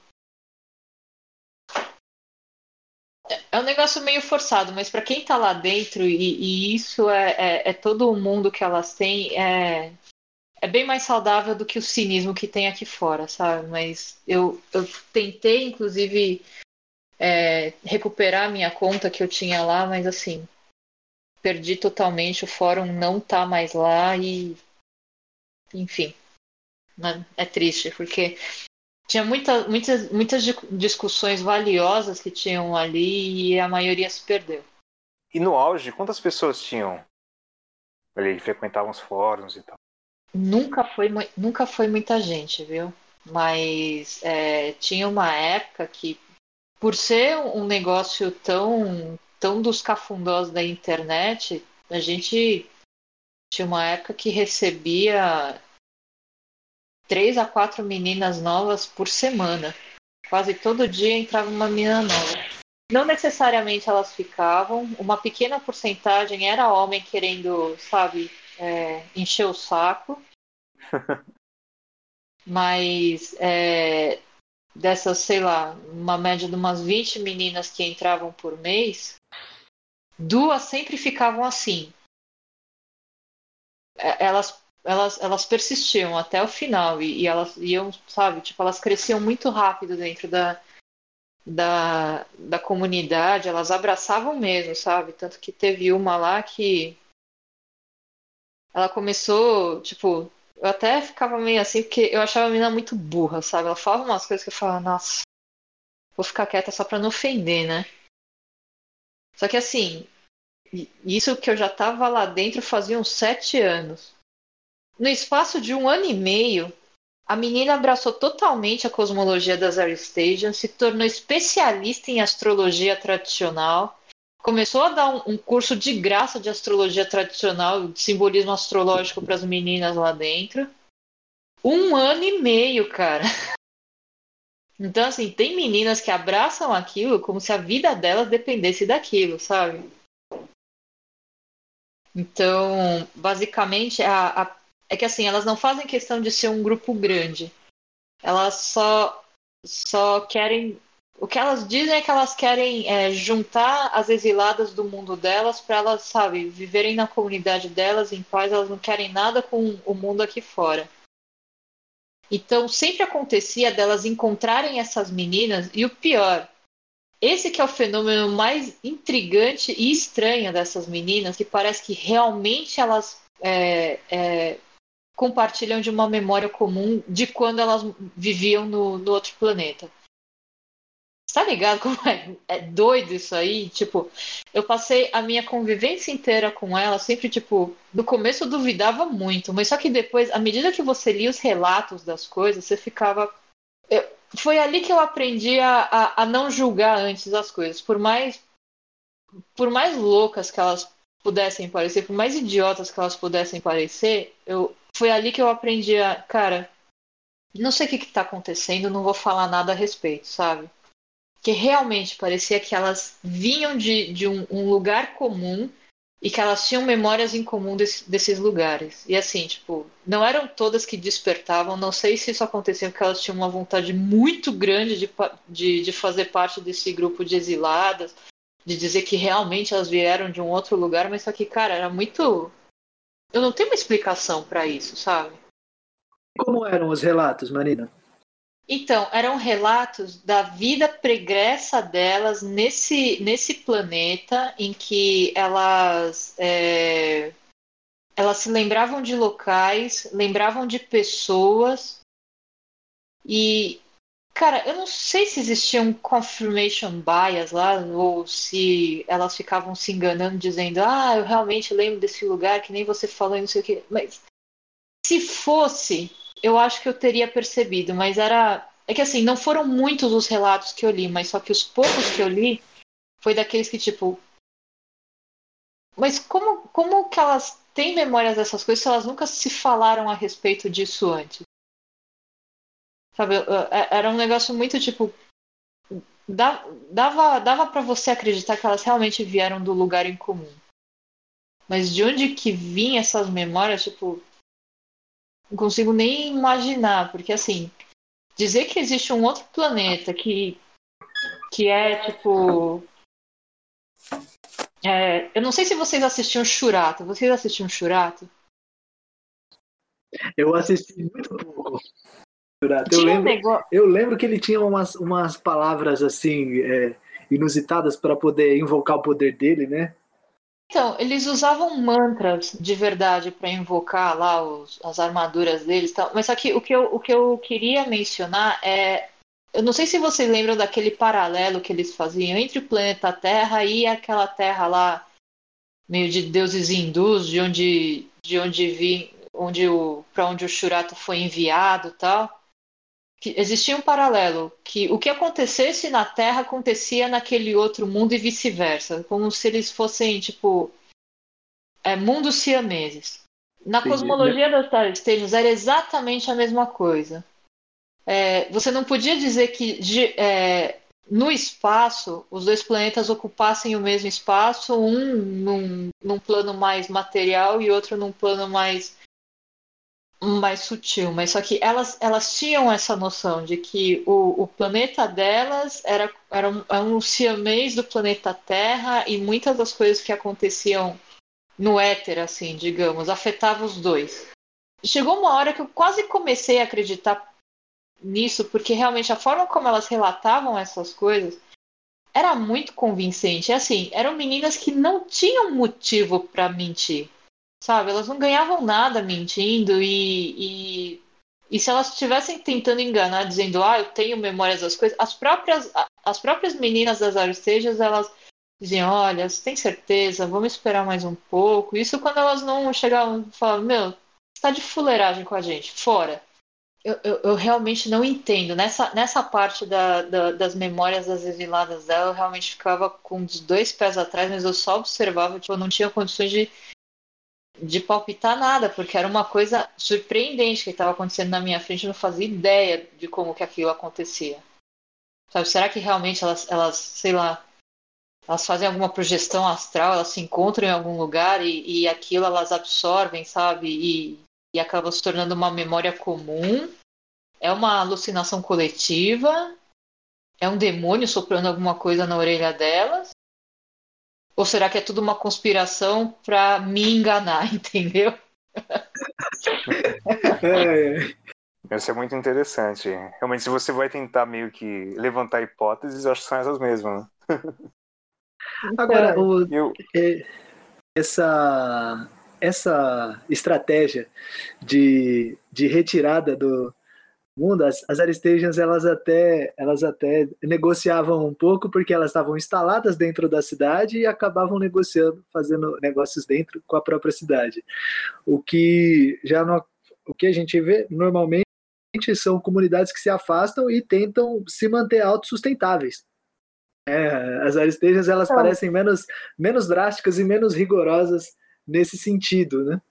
É um negócio meio forçado, mas para quem tá lá dentro, e, e isso é, é, é, todo o mundo que elas têm, é, é bem mais saudável do que o cinismo que tem aqui fora, sabe? Mas eu, eu tentei, inclusive é, recuperar a minha conta que eu tinha lá, mas assim, perdi totalmente, o fórum não tá mais lá e enfim, né, é triste, porque tinha muita, muitas, muitas discussões valiosas que tinham ali e a maioria se perdeu. E no auge, quantas pessoas tinham ali, frequentavam os fóruns e tal? Nunca foi, nunca foi muita gente, viu? Mas é, tinha uma época que por ser um negócio tão, tão dos cafundós da internet, a gente tinha uma época que recebia três a quatro meninas novas por semana. Quase todo dia entrava uma menina nova. Não necessariamente elas ficavam, uma pequena porcentagem era homem querendo, sabe, é, encher o saco. Mas é, dessas, sei lá, uma média de umas 20 meninas que entravam por mês, duas sempre ficavam assim. É, elas, elas, elas persistiam até o final e, e elas iam, sabe, tipo, elas cresciam muito rápido dentro da, da, da comunidade, elas abraçavam mesmo, sabe? Tanto que teve uma lá que ela começou, tipo, eu até ficava meio assim, porque eu achava a menina muito burra, sabe? Ela falava umas coisas que eu falava, nossa, vou ficar quieta só pra não ofender, né? Só que assim, isso que eu já tava lá dentro fazia uns sete anos. No espaço de um ano e meio, a menina abraçou totalmente a cosmologia das Aristations, se tornou especialista em astrologia tradicional, começou a dar um, um, curso de graça de astrologia tradicional, de simbolismo astrológico para as meninas lá dentro. Um ano e meio, cara. Então, assim, tem meninas que abraçam aquilo como se a vida delas dependesse daquilo, sabe? Então, basicamente, a, a, é que assim, elas não fazem questão de ser um grupo grande. Elas só, só querem o que elas dizem é que elas querem é, juntar as exiladas do mundo delas para elas, sabe, viverem na comunidade delas em paz, elas não querem nada com o mundo aqui fora. Então sempre acontecia delas encontrarem essas meninas e o pior, esse que é o fenômeno mais intrigante e estranho dessas meninas, que parece que realmente elas é, é, compartilham de uma memória comum de quando elas viviam no, no outro planeta. Tá ligado como é, é, doido isso aí? Tipo, eu passei a minha convivência inteira com ela, sempre, tipo, no começo eu duvidava muito, mas só que depois, à medida que você lia os relatos das coisas, você ficava. Eu... Foi ali que eu aprendi a, a, a, não julgar antes as coisas. Por mais. Por mais loucas que elas pudessem parecer, por mais idiotas que elas pudessem parecer, eu, foi ali que eu aprendi a. Cara, não sei o que, que tá acontecendo, não vou falar nada a respeito, sabe? Que realmente parecia que elas vinham de, de um, um lugar comum e que elas tinham memórias em comum desse, desses lugares. E assim, tipo, não eram todas que despertavam. Não sei se isso acontecia porque elas tinham uma vontade muito grande de, de, de fazer parte desse grupo de exiladas, de dizer que realmente elas vieram de um outro lugar, mas só que, cara, era muito. Eu não tenho uma explicação para isso, sabe? Como eram os relatos, Marina? Então, eram relatos da vida pregressa delas nesse, nesse planeta em que elas, é, elas se lembravam de locais, lembravam de pessoas e Cara, eu não sei se existia um confirmation bias lá, ou se elas ficavam se enganando, dizendo, ah, eu realmente lembro desse lugar, que nem você falou e não sei o quê. Mas se fosse, eu acho que eu teria percebido, mas era. É que assim, não foram muitos os relatos que eu li, mas só que os poucos que eu li foi daqueles que, tipo. Mas como, como que elas têm memórias dessas coisas se elas nunca se falaram a respeito disso antes? Sabe, é, era um negócio muito tipo. Dava, dava para você acreditar que elas realmente vieram do lugar em comum. Mas de onde que vinham essas memórias, tipo. Não consigo nem imaginar, porque assim. Dizer que existe um outro planeta que. que é tipo. É, eu não sei se vocês assistiam Churato. Vocês assistiam Churato? Eu assisti muito pouco. Eu lembro, eu lembro que ele tinha umas, umas palavras assim é, inusitadas para poder invocar o poder dele, né? Então, eles usavam mantras de verdade para invocar lá os, as armaduras deles, tal. mas só que o que, eu, o que eu queria mencionar é. Eu não sei se vocês lembram daquele paralelo que eles faziam entre o planeta Terra e aquela Terra lá, meio de deuses hindus, de onde, de onde vi, onde o, para onde o Shurato foi enviado tal que existia um paralelo, que o que acontecesse na Terra acontecia naquele outro mundo e vice-versa, como se eles fossem, tipo, é, mundos siameses. Na Entendi. cosmologia das Star Stations era exatamente a mesma coisa. É, você não podia dizer que de, é, no espaço os dois planetas ocupassem o mesmo espaço, um num, num plano mais material e outro num plano mais mais sutil, mas só que elas, elas tinham essa noção de que o, o planeta delas era, era, um, era um siamês do planeta Terra e muitas das coisas que aconteciam no éter, assim, digamos, afetavam os dois. Chegou uma hora que eu quase comecei a acreditar nisso, porque realmente a forma como elas relatavam essas coisas era muito convincente. Assim, eram meninas que não tinham motivo para mentir sabe? Elas não ganhavam nada mentindo e, e, e se elas estivessem tentando enganar, dizendo, ah, eu tenho memórias das coisas, as próprias, as próprias meninas das Aristejas, elas diziam, olha, você tem certeza, vamos esperar mais um pouco. Isso quando elas não chegavam e falavam, meu, você tá de fuleiragem com a gente, fora. Eu, eu, eu, realmente não entendo. Nessa, nessa parte da, da, das memórias das exiladas dela, eu realmente ficava com os dois pés atrás, mas eu só observava, tipo, eu não tinha condições de de palpitar nada, porque era uma coisa surpreendente que estava acontecendo na minha frente, eu não fazia ideia de como que aquilo acontecia. Sabe, será que realmente elas, elas, sei lá, elas fazem alguma projeção astral, elas se encontram em algum lugar e, e aquilo elas absorvem, sabe, e, e acaba se tornando uma memória comum? É uma alucinação coletiva? É um demônio soprando alguma coisa na orelha delas? Ou será que é tudo uma conspiração para me enganar, entendeu? é. Isso é muito interessante. Realmente, se você vai tentar meio que levantar hipóteses, eu acho que são essas mesmas. Né? Agora, o, eu... É, essa, essa estratégia de, de retirada do, mundo, as, as Aristations elas até, elas até negociavam um pouco porque elas estavam instaladas dentro da cidade e acabavam negociando, fazendo negócios dentro com a própria cidade. O que já no, o que a gente vê normalmente são comunidades que se afastam e tentam se manter autossustentáveis. É, as Aristations elas é. parecem menos, menos drásticas e menos rigorosas nesse sentido, né?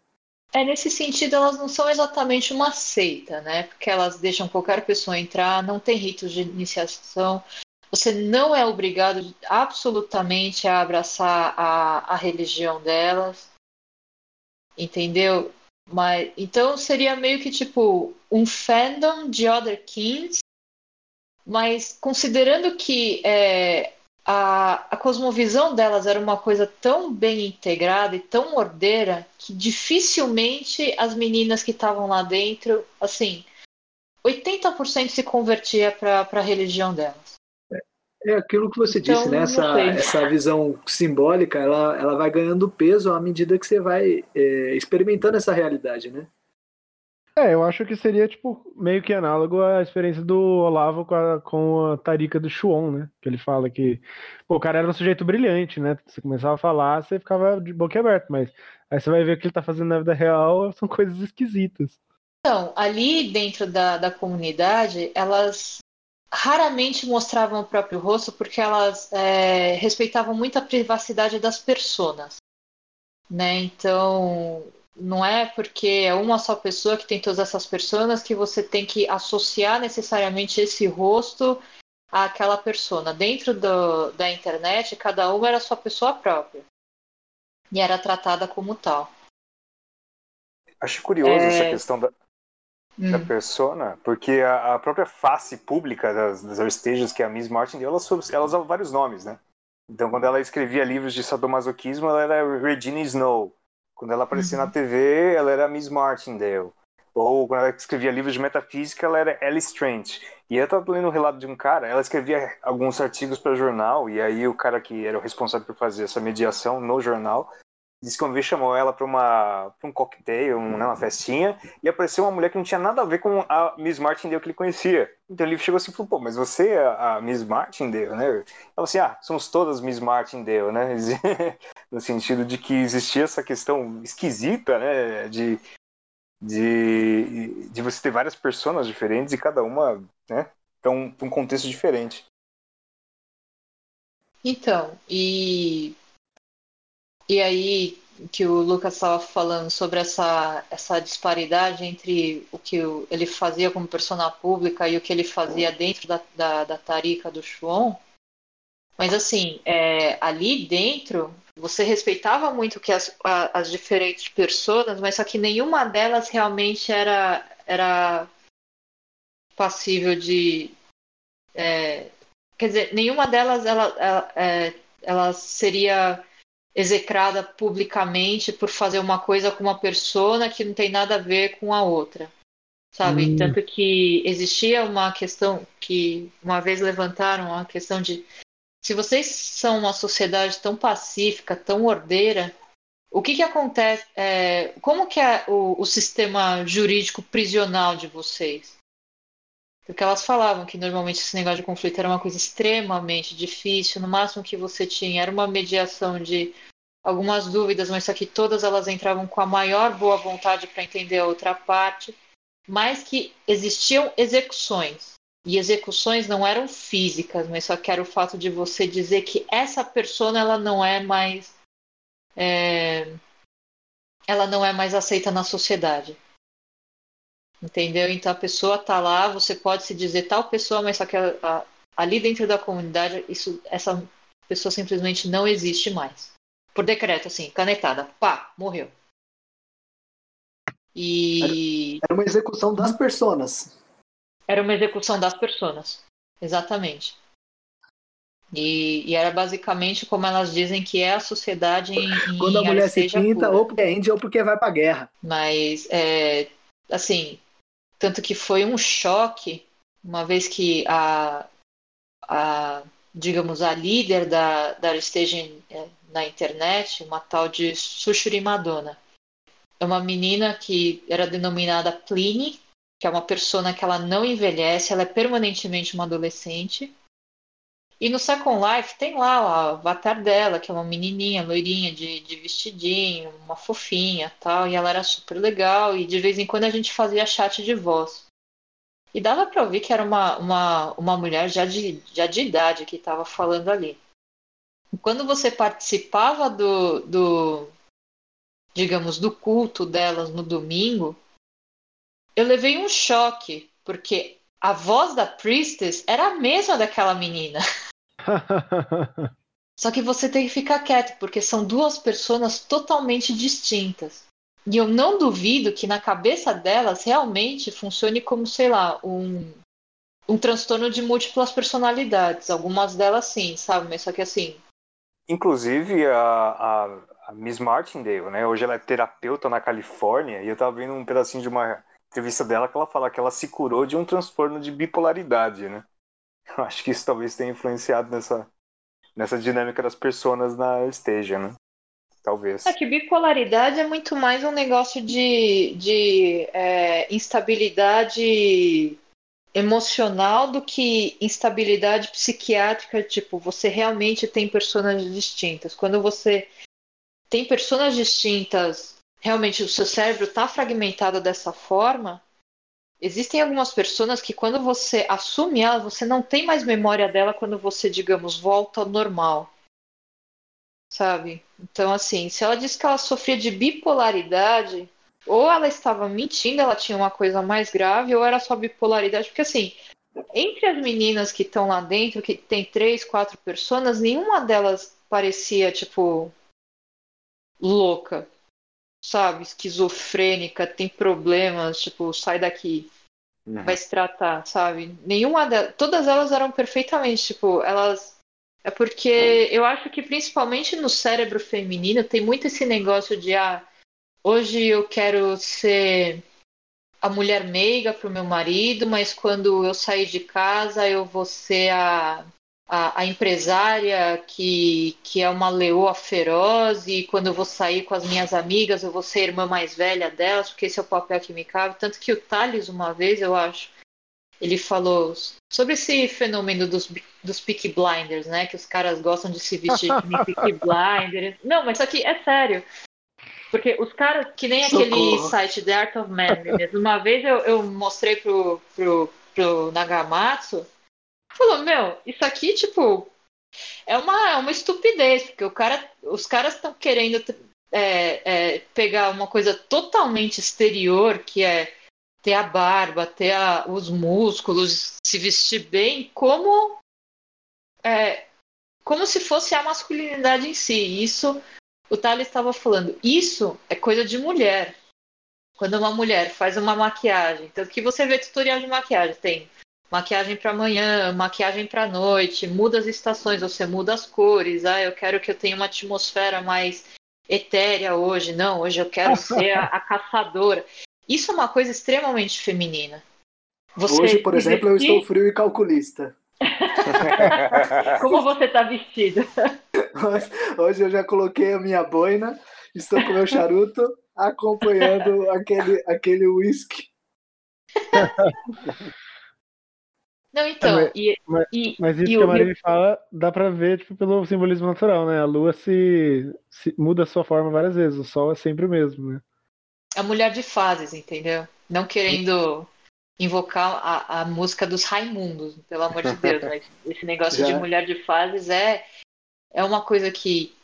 É, nesse sentido, elas não são exatamente uma seita, né? Porque elas deixam qualquer pessoa entrar, não tem ritos de iniciação. Você não é obrigado absolutamente a abraçar a, a religião delas. Entendeu? Mas, então seria meio que tipo um fandom de Other Kings, mas considerando que é, a, a cosmovisão delas era uma coisa tão bem integrada e tão ordeira que dificilmente as meninas que estavam lá dentro, assim, 80% se convertia para a religião delas. É aquilo que você disse, Então, né? não Essa, essa visão simbólica, ela, ela vai ganhando peso à medida que você vai é, experimentando essa realidade, né? É, eu acho que seria, tipo, meio que análogo à experiência do Olavo com a, com a do Chuon, né? Que ele fala que, pô, o cara era um sujeito brilhante, né? Você começava a falar, você ficava de boca aberta, mas aí você vai ver o que ele tá fazendo na vida real, são coisas esquisitas. Então, ali dentro da, da comunidade, elas raramente mostravam o próprio rosto porque elas é, respeitavam muito a privacidade das personas. Né? Então, não é porque é uma só pessoa que tem todas essas personas que você tem que associar necessariamente esse rosto àquela persona. Dentro do, da internet, cada uma era sua pessoa própria. E era tratada como tal. Acho curioso É. essa questão da, Hum. da persona, porque a, a própria face pública das, das que é a Miss Martin, ela, sou- ela usava vários nomes, né? Então, quando ela escrevia livros de sadomasoquismo, ela era Regina Snow. Quando ela aparecia Uhum. na TV, ela era Miss Martindale. Ou quando ela escrevia livros de metafísica, ela era Alice Trent. E eu tava lendo um relato de um cara, ela escrevia alguns artigos para jornal, e aí o cara que era o responsável por fazer essa mediação no jornal disse que uma vez chamou ela para uma pra um cocktail, um, né, uma festinha, e apareceu uma mulher que não tinha nada a ver com a Miss Martindale que ele conhecia. Então ele chegou assim e falou, pô, mas você é a Miss Martindale, né? Ela falou assim, ah, somos todas Miss Martindale, né? no sentido de que existia essa questão esquisita, né? De, de, de você ter várias pessoas diferentes e cada uma, né? Para um, pra um contexto diferente. Então, e, e aí que o Lucas estava falando sobre essa, essa disparidade entre o que ele fazia como persona pública e o que ele fazia dentro da, da, da tarica do Chuon. Mas assim, é, ali dentro, você respeitava muito que as, a- as diferentes pessoas, mas só que nenhuma delas realmente era, era passível de. é, quer dizer, nenhuma delas ela, ela, é, ela seria execrada publicamente por fazer uma coisa com uma persona que não tem nada a ver com a outra. Sabe? Hum. Tanto que existia uma questão que uma vez levantaram a questão de se vocês são uma sociedade tão pacífica, tão ordeira, o que que acontece? é, como que é o, o sistema jurídico prisional de vocês? Porque elas falavam que normalmente esse negócio de conflito era uma coisa extremamente difícil. No máximo que você tinha era uma mediação de algumas dúvidas, mas só que todas elas entravam com a maior boa vontade para entender a outra parte. Mas que existiam execuções. E execuções não eram físicas, mas só que era o fato de você dizer que essa persona ela não é mais é, ela não é mais aceita na sociedade. Entendeu? Então a pessoa tá lá, você pode se dizer tal pessoa, mas só que a- a- ali dentro da comunidade isso, essa pessoa simplesmente não existe mais. Por decreto, assim, canetada, pá, morreu. E Era uma execução das personas. era uma execução das pessoas. Exatamente. E, e era basicamente como elas dizem que é a sociedade em, em Quando a mulher se pinta, pura. ou porque é índia ou porque vai pra guerra. Mas, é, assim, tanto que foi um choque, uma vez que a, a digamos, a líder da, da Aristage é, na internet, uma tal de Sushuri Madonna, é uma menina que era denominada Pliny, que é uma persona que ela não envelhece, ela é permanentemente uma adolescente. E no Second Life tem lá o avatar dela, que é uma menininha, loirinha, de, de vestidinho, uma fofinha tal, e ela era super legal, e de vez em quando a gente fazia chat de voz. E dava pra ouvir que era uma, uma, uma mulher já de, já de idade que estava falando ali. Quando você participava do, do, digamos, do culto delas no domingo, eu levei um choque, porque a voz da Priestess era a mesma daquela menina. Só que você tem que ficar quieto, porque são duas pessoas totalmente distintas. e eu não duvido que na cabeça delas realmente funcione como, sei lá, um, um transtorno de múltiplas personalidades. Algumas delas sim, sabe? Mas só que assim. Inclusive a, a, a Miss Martindale, né? Hoje ela é terapeuta na Califórnia e eu tava vendo um pedacinho de uma entrevista dela que ela fala que ela se curou de um transtorno de bipolaridade, né? Eu acho que isso talvez tenha influenciado nessa, nessa dinâmica das pessoas na esteja, né? Talvez. É que bipolaridade é muito mais um negócio de, de é, instabilidade emocional do que instabilidade psiquiátrica. Tipo, você realmente tem personas distintas. Quando você tem personas distintas, realmente o seu cérebro está fragmentado dessa forma. Existem algumas pessoas que, quando você assume ela, você não tem mais memória dela quando você, digamos, volta ao normal sabe? Então, assim, se ela disse que ela sofria de bipolaridade, ou ela estava mentindo, ela tinha uma coisa mais grave, ou era só bipolaridade, porque assim, entre as meninas que estão lá dentro, que tem três, quatro pessoas, nenhuma delas parecia, tipo, louca, sabe? Esquizofrênica, tem problemas, tipo, sai daqui. Uhum. Vai se tratar, sabe? Nenhuma delas. Todas elas eram perfeitamente, tipo, elas é porque eu acho que principalmente no cérebro feminino tem muito esse negócio de ah, hoje eu quero ser a mulher meiga para o meu marido, mas quando eu sair de casa eu vou ser a, a, a, empresária que, que é uma leoa feroz e quando eu vou sair com as minhas amigas eu vou ser a irmã mais velha delas, porque esse é o papel que me cabe. Tanto que o Thales, uma vez, eu acho, ele falou sobre esse fenômeno dos, dos Peak Blinders, né? Que os caras gostam de se vestir como Peak Blinders. Não, mas isso aqui é sério. Porque os caras, que nem Socorro. aquele site The Art of Manliness, uma vez eu, eu mostrei pro, pro, pro Nagamatsu, falou, meu, isso aqui, tipo, é uma, é uma estupidez, porque o cara, os caras estão querendo é, é, pegar uma coisa totalmente exterior, que é ter a barba, ter a, os músculos, se vestir bem, como é, como se fosse a masculinidade em si. Isso, o Thales estava falando, isso é coisa de mulher. Quando uma mulher faz uma maquiagem, tanto que você vê tutorial de maquiagem, tem maquiagem para manhã, maquiagem para noite, muda as estações, você muda as cores. Ah, eu quero que eu tenha uma atmosfera mais etérea hoje. Não, hoje eu quero ser a, a caçadora. Isso é uma coisa extremamente feminina. Você Hoje, por exemplo, vestir... eu estou frio e calculista. Como você está vestido? Hoje eu já coloquei a minha boina, estou com meu charuto, acompanhando aquele, aquele whisky. Não, então. É, e, mas, e, mas isso e que a Maria fala dá pra ver tipo, pelo simbolismo natural, né? A lua se, se muda a sua forma várias vezes, o sol é sempre o mesmo, né? a mulher de fases, entendeu? Não querendo invocar a, a música dos Raimundos, pelo amor de Deus, mas esse negócio Já. de mulher de fases é, é uma coisa que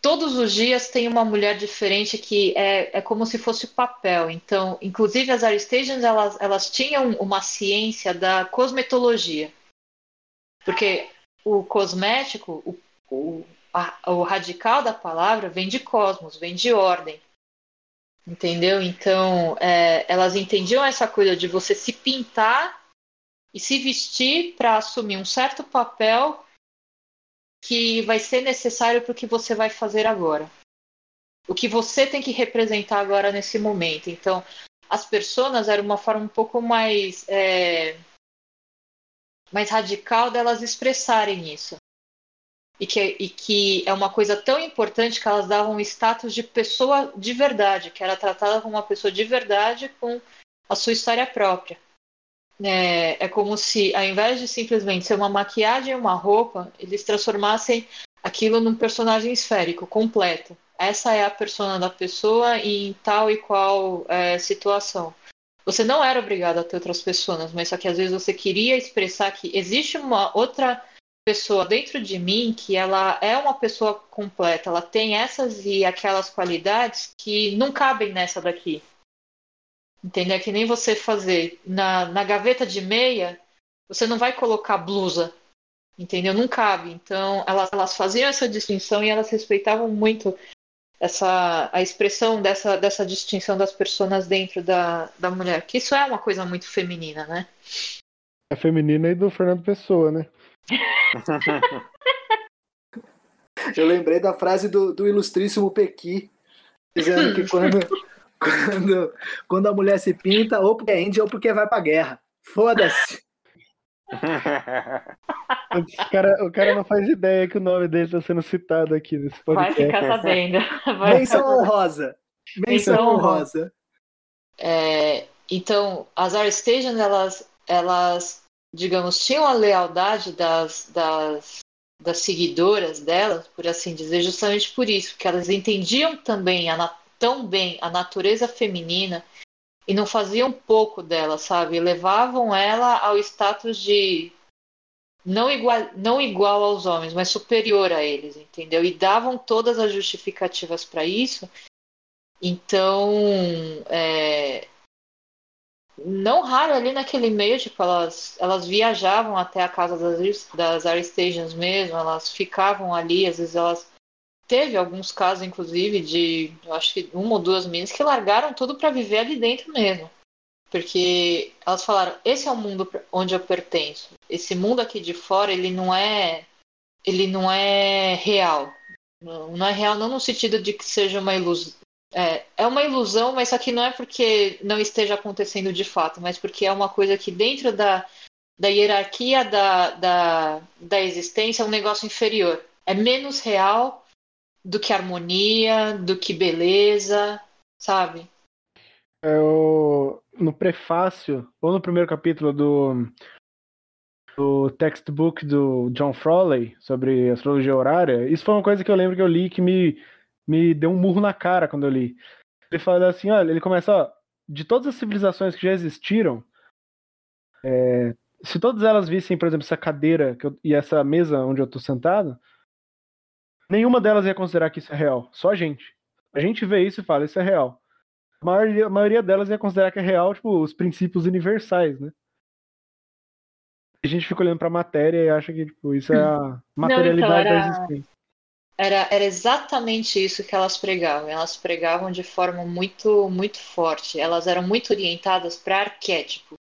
todos os dias tem uma mulher diferente que é, é como se fosse papel. Então, inclusive as Aristations, elas, elas tinham uma ciência da cosmetologia. Porque o cosmético, o, o, a, o radical da palavra vem de cosmos, vem de ordem. Entendeu? Então, é, elas entendiam essa coisa de você se pintar e se vestir para assumir um certo papel que vai ser necessário para o que você vai fazer agora. O que você tem que representar agora nesse momento. Então, as pessoas eram uma forma um pouco mais é, mais radical delas expressarem isso e que, e que é uma coisa tão importante que elas davam status de pessoa de verdade, que era tratada como uma pessoa de verdade com a sua história própria. É, é como se, ao invés de simplesmente ser uma maquiagem e uma roupa, eles transformassem aquilo num personagem esférico, completo. Essa é a persona da pessoa em tal e qual é, situação. Você não era obrigado a ter outras pessoas, mas só que às vezes você queria expressar que existe uma outra pessoa dentro de mim que ela é uma pessoa completa, ela tem essas e aquelas qualidades que não cabem nessa daqui. Entendeu? É que nem você fazer na, na gaveta de meia, você não vai colocar blusa, entendeu? Não cabe. Então, elas, elas faziam essa distinção e elas respeitavam muito essa a expressão dessa, dessa distinção das pessoas dentro da, da mulher, que isso é uma coisa muito feminina, né? É feminina e do Fernando Pessoa, né? Eu lembrei da frase do, do ilustríssimo Pequi, dizendo que quando, quando, quando a mulher se pinta, ou porque é índia ou porque vai pra guerra. Foda-se. O cara, o cara não faz ideia que o nome dele está sendo citado aqui nesse Vai podcast. ficar sabendo. Vai Menção honrosa. Menção Menção honrosa. É, então, as Arstations, elas, elas, digamos, tinham a lealdade das, das, das seguidoras delas, por assim dizer, justamente por isso, porque elas entendiam também a, tão bem a natureza feminina e não faziam pouco dela, sabe? Levavam ela ao status de não igual, não igual aos homens, mas superior a eles, entendeu? E davam todas as justificativas para isso. Então, é, não raro ali naquele meio, tipo, elas, elas viajavam até a casa das, das mesmo, elas ficavam ali, às vezes elas. Teve alguns casos, inclusive, de acho que uma ou duas meninas que largaram tudo para viver ali dentro mesmo. Porque elas falaram, esse é o mundo onde eu pertenço. Esse mundo aqui de fora, ele não é. Ele não é real. Não não é real não no sentido de que seja uma ilusão. É, é uma ilusão, mas só que não é porque não esteja acontecendo de fato, mas porque é uma coisa que dentro da, da hierarquia da, da, da existência é um negócio inferior. É menos real do que harmonia, do que beleza, sabe? É no prefácio, ou no primeiro capítulo do, do textbook do John Frawley sobre astrologia horária, isso foi uma coisa que eu lembro que eu li que me, me deu um murro na cara quando eu li. Ele fala assim, olha, ele começa, ó, de todas as civilizações que já existiram, é, se todas elas vissem, por exemplo, essa cadeira eu- e essa mesa onde eu tô sentado, nenhuma delas ia considerar que isso é real, só a gente. A gente vê isso e fala, isso é real a maioria, a maioria delas ia considerar que é real, tipo, os princípios universais, né? A gente fica olhando pra matéria e acha que, tipo, isso é a materialidade era- da existência. Era, era exatamente isso que elas pregavam. Elas pregavam de forma muito, muito forte. Elas eram muito orientadas para arquétipo.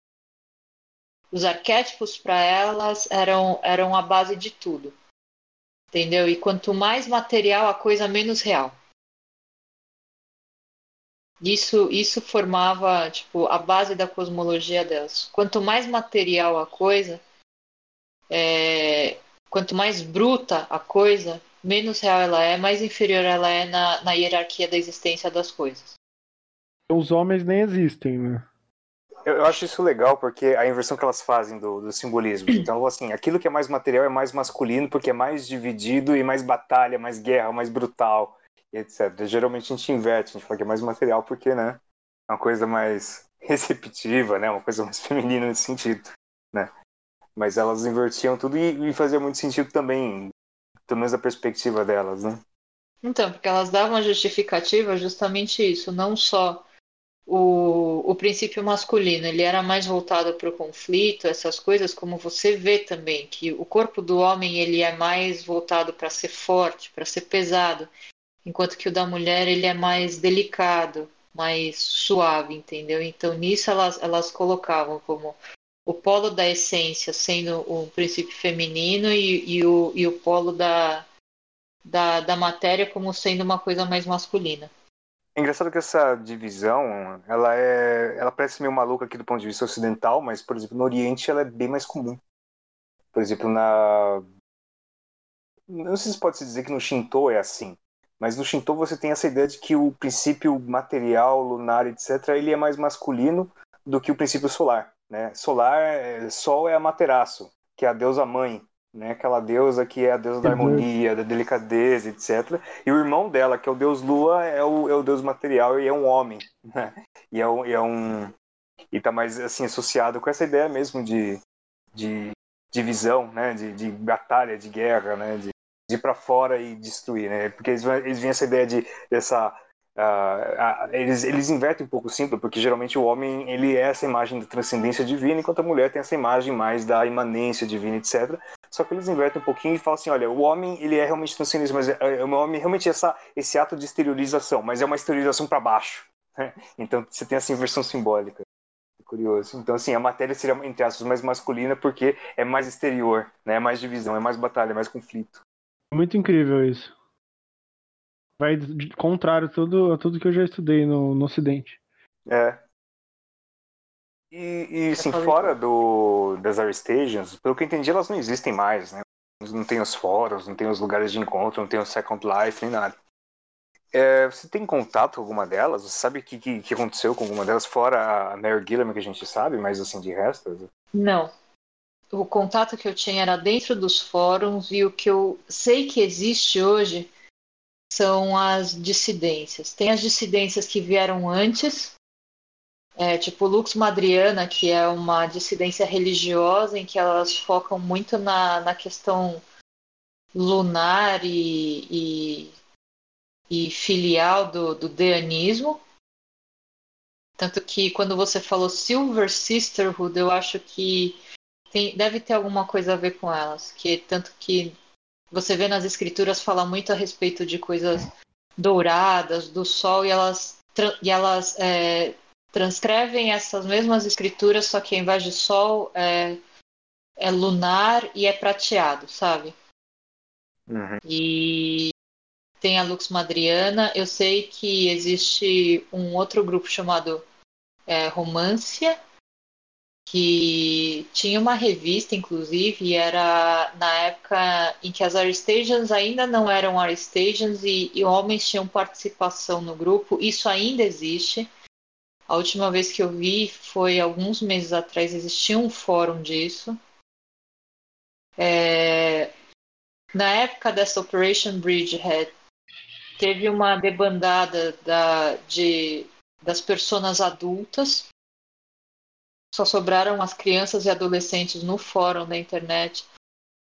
Os arquétipos para elas eram, eram a base de tudo. Entendeu? E quanto mais material a coisa, menos real. Isso, isso formava tipo a base da cosmologia delas. Quanto mais material a coisa, é, quanto mais bruta a coisa, menos real ela é, mais inferior ela é na, na hierarquia da existência das coisas. Os homens nem existem, né? Eu, acho isso legal porque a inversão que elas fazem do, do simbolismo. Então, assim, aquilo que é mais material é mais masculino porque é mais dividido e mais batalha, mais guerra, mais brutal, etc. Geralmente a gente inverte, a gente fala que é mais material porque, né, é uma coisa mais receptiva, né, uma coisa mais feminina nesse sentido, né. Mas elas invertiam tudo e, e fazia muito sentido também, pelo menos a perspectiva delas, né. Então, porque elas davam a justificativa justamente isso, não só o, o princípio masculino, ele era mais voltado para o conflito, essas coisas, como você vê também, que o corpo do homem ele é mais voltado para ser forte, para ser pesado, enquanto que o da mulher ele é mais delicado, mais suave, entendeu? Então nisso elas, elas colocavam como o polo da essência sendo o princípio feminino e, e, o, e o polo da, da, da matéria como sendo uma coisa mais masculina. É engraçado que essa divisão, ela é, ela parece meio maluca aqui do ponto de vista ocidental, mas, por exemplo, no Oriente ela é bem mais comum. Por exemplo, na... Não sei se pode se dizer que no Shinto é assim, mas no Shinto você tem essa ideia de que o princípio material, lunar, etc., ele é mais masculino do que o princípio solar. Né? Solar, é, Sol é a Materaço, que é a deusa mãe, né? Aquela deusa que é a deusa da harmonia, da delicadeza, etc. E o irmão dela, que é o deus Lua, é o, é o deus material e é um homem, né? E é um, e é um e tá mais assim associado com essa ideia mesmo de, de divisão, né? De, de batalha, de guerra, né? De, de ir para fora e destruir, né? Porque eles, eles vêm essa ideia de dessa Uh, uh, eles, eles invertem um pouco o símbolo, porque geralmente o homem ele é essa imagem da transcendência divina, enquanto a mulher tem essa imagem mais da imanência divina, etc. só que eles invertem um pouquinho e falam assim, olha, o homem, ele é realmente transcendenista, mas é, o homem realmente é essa, esse ato de exteriorização, mas é uma exteriorização para baixo. Né? Então você tem essa inversão simbólica. Curioso. Então, assim, a matéria seria, entre aspas, mais masculina porque é mais exterior, né? É mais divisão, é mais batalha, é mais conflito. Muito incrível isso. Vai contrário a tudo, a tudo que eu já estudei no, no Ocidente. É. E, e assim, fora do, das Aristations, pelo que eu entendi, elas não existem mais, né? Não tem os fóruns, não tem os lugares de encontro, não tem o Second Life, nem nada. É, você tem contato com alguma delas? Você sabe o que, que, que, aconteceu com alguma delas, fora a Mary Gilliam que a gente sabe, mas assim, de resto? Não. O contato que eu tinha era dentro dos fóruns e o que eu sei que existe hoje são as dissidências. Tem as dissidências que vieram antes, é, tipo Lux Madriana, que é uma dissidência religiosa em que elas focam muito na, na questão lunar e, e e filial do, do deanismo. Tanto que quando você falou Silver Sisterhood, eu acho que tem, deve ter alguma coisa a ver com elas. Que tanto que você vê nas escrituras fala muito a respeito de coisas douradas, do sol, e elas, e elas é, transcrevem essas mesmas escrituras, só que ao invés de sol é, é lunar e é prateado, sabe? Uhum. E tem a Lux Madriana. Eu sei que existe um outro grupo chamado é, Romância, que tinha uma revista, inclusive, e era na época em que as Aristations ainda não eram Aristations e, e homens tinham participação no grupo. Isso ainda existe. A última vez que eu vi foi alguns meses atrás, existia um fórum disso. É... Na época dessa Operation Bridgehead, teve uma debandada da, de, das pessoas adultas. Só sobraram as crianças e adolescentes no fórum da internet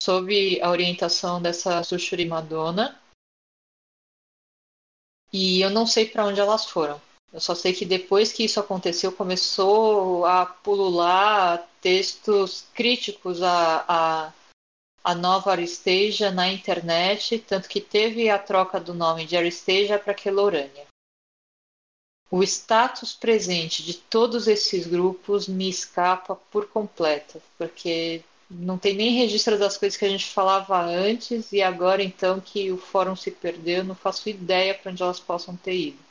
sob a orientação dessa Sushuri Madonna. E eu não sei para onde elas foram. Eu só sei que depois que isso aconteceu, começou a pulular textos críticos a a nova Aristeja na internet, tanto que teve a troca do nome de Aristeja para Quelorânia. O status presente de todos esses grupos me escapa por completo, porque não tem nem registro das coisas que a gente falava antes e agora então que o fórum se perdeu, não faço ideia para onde elas possam ter ido.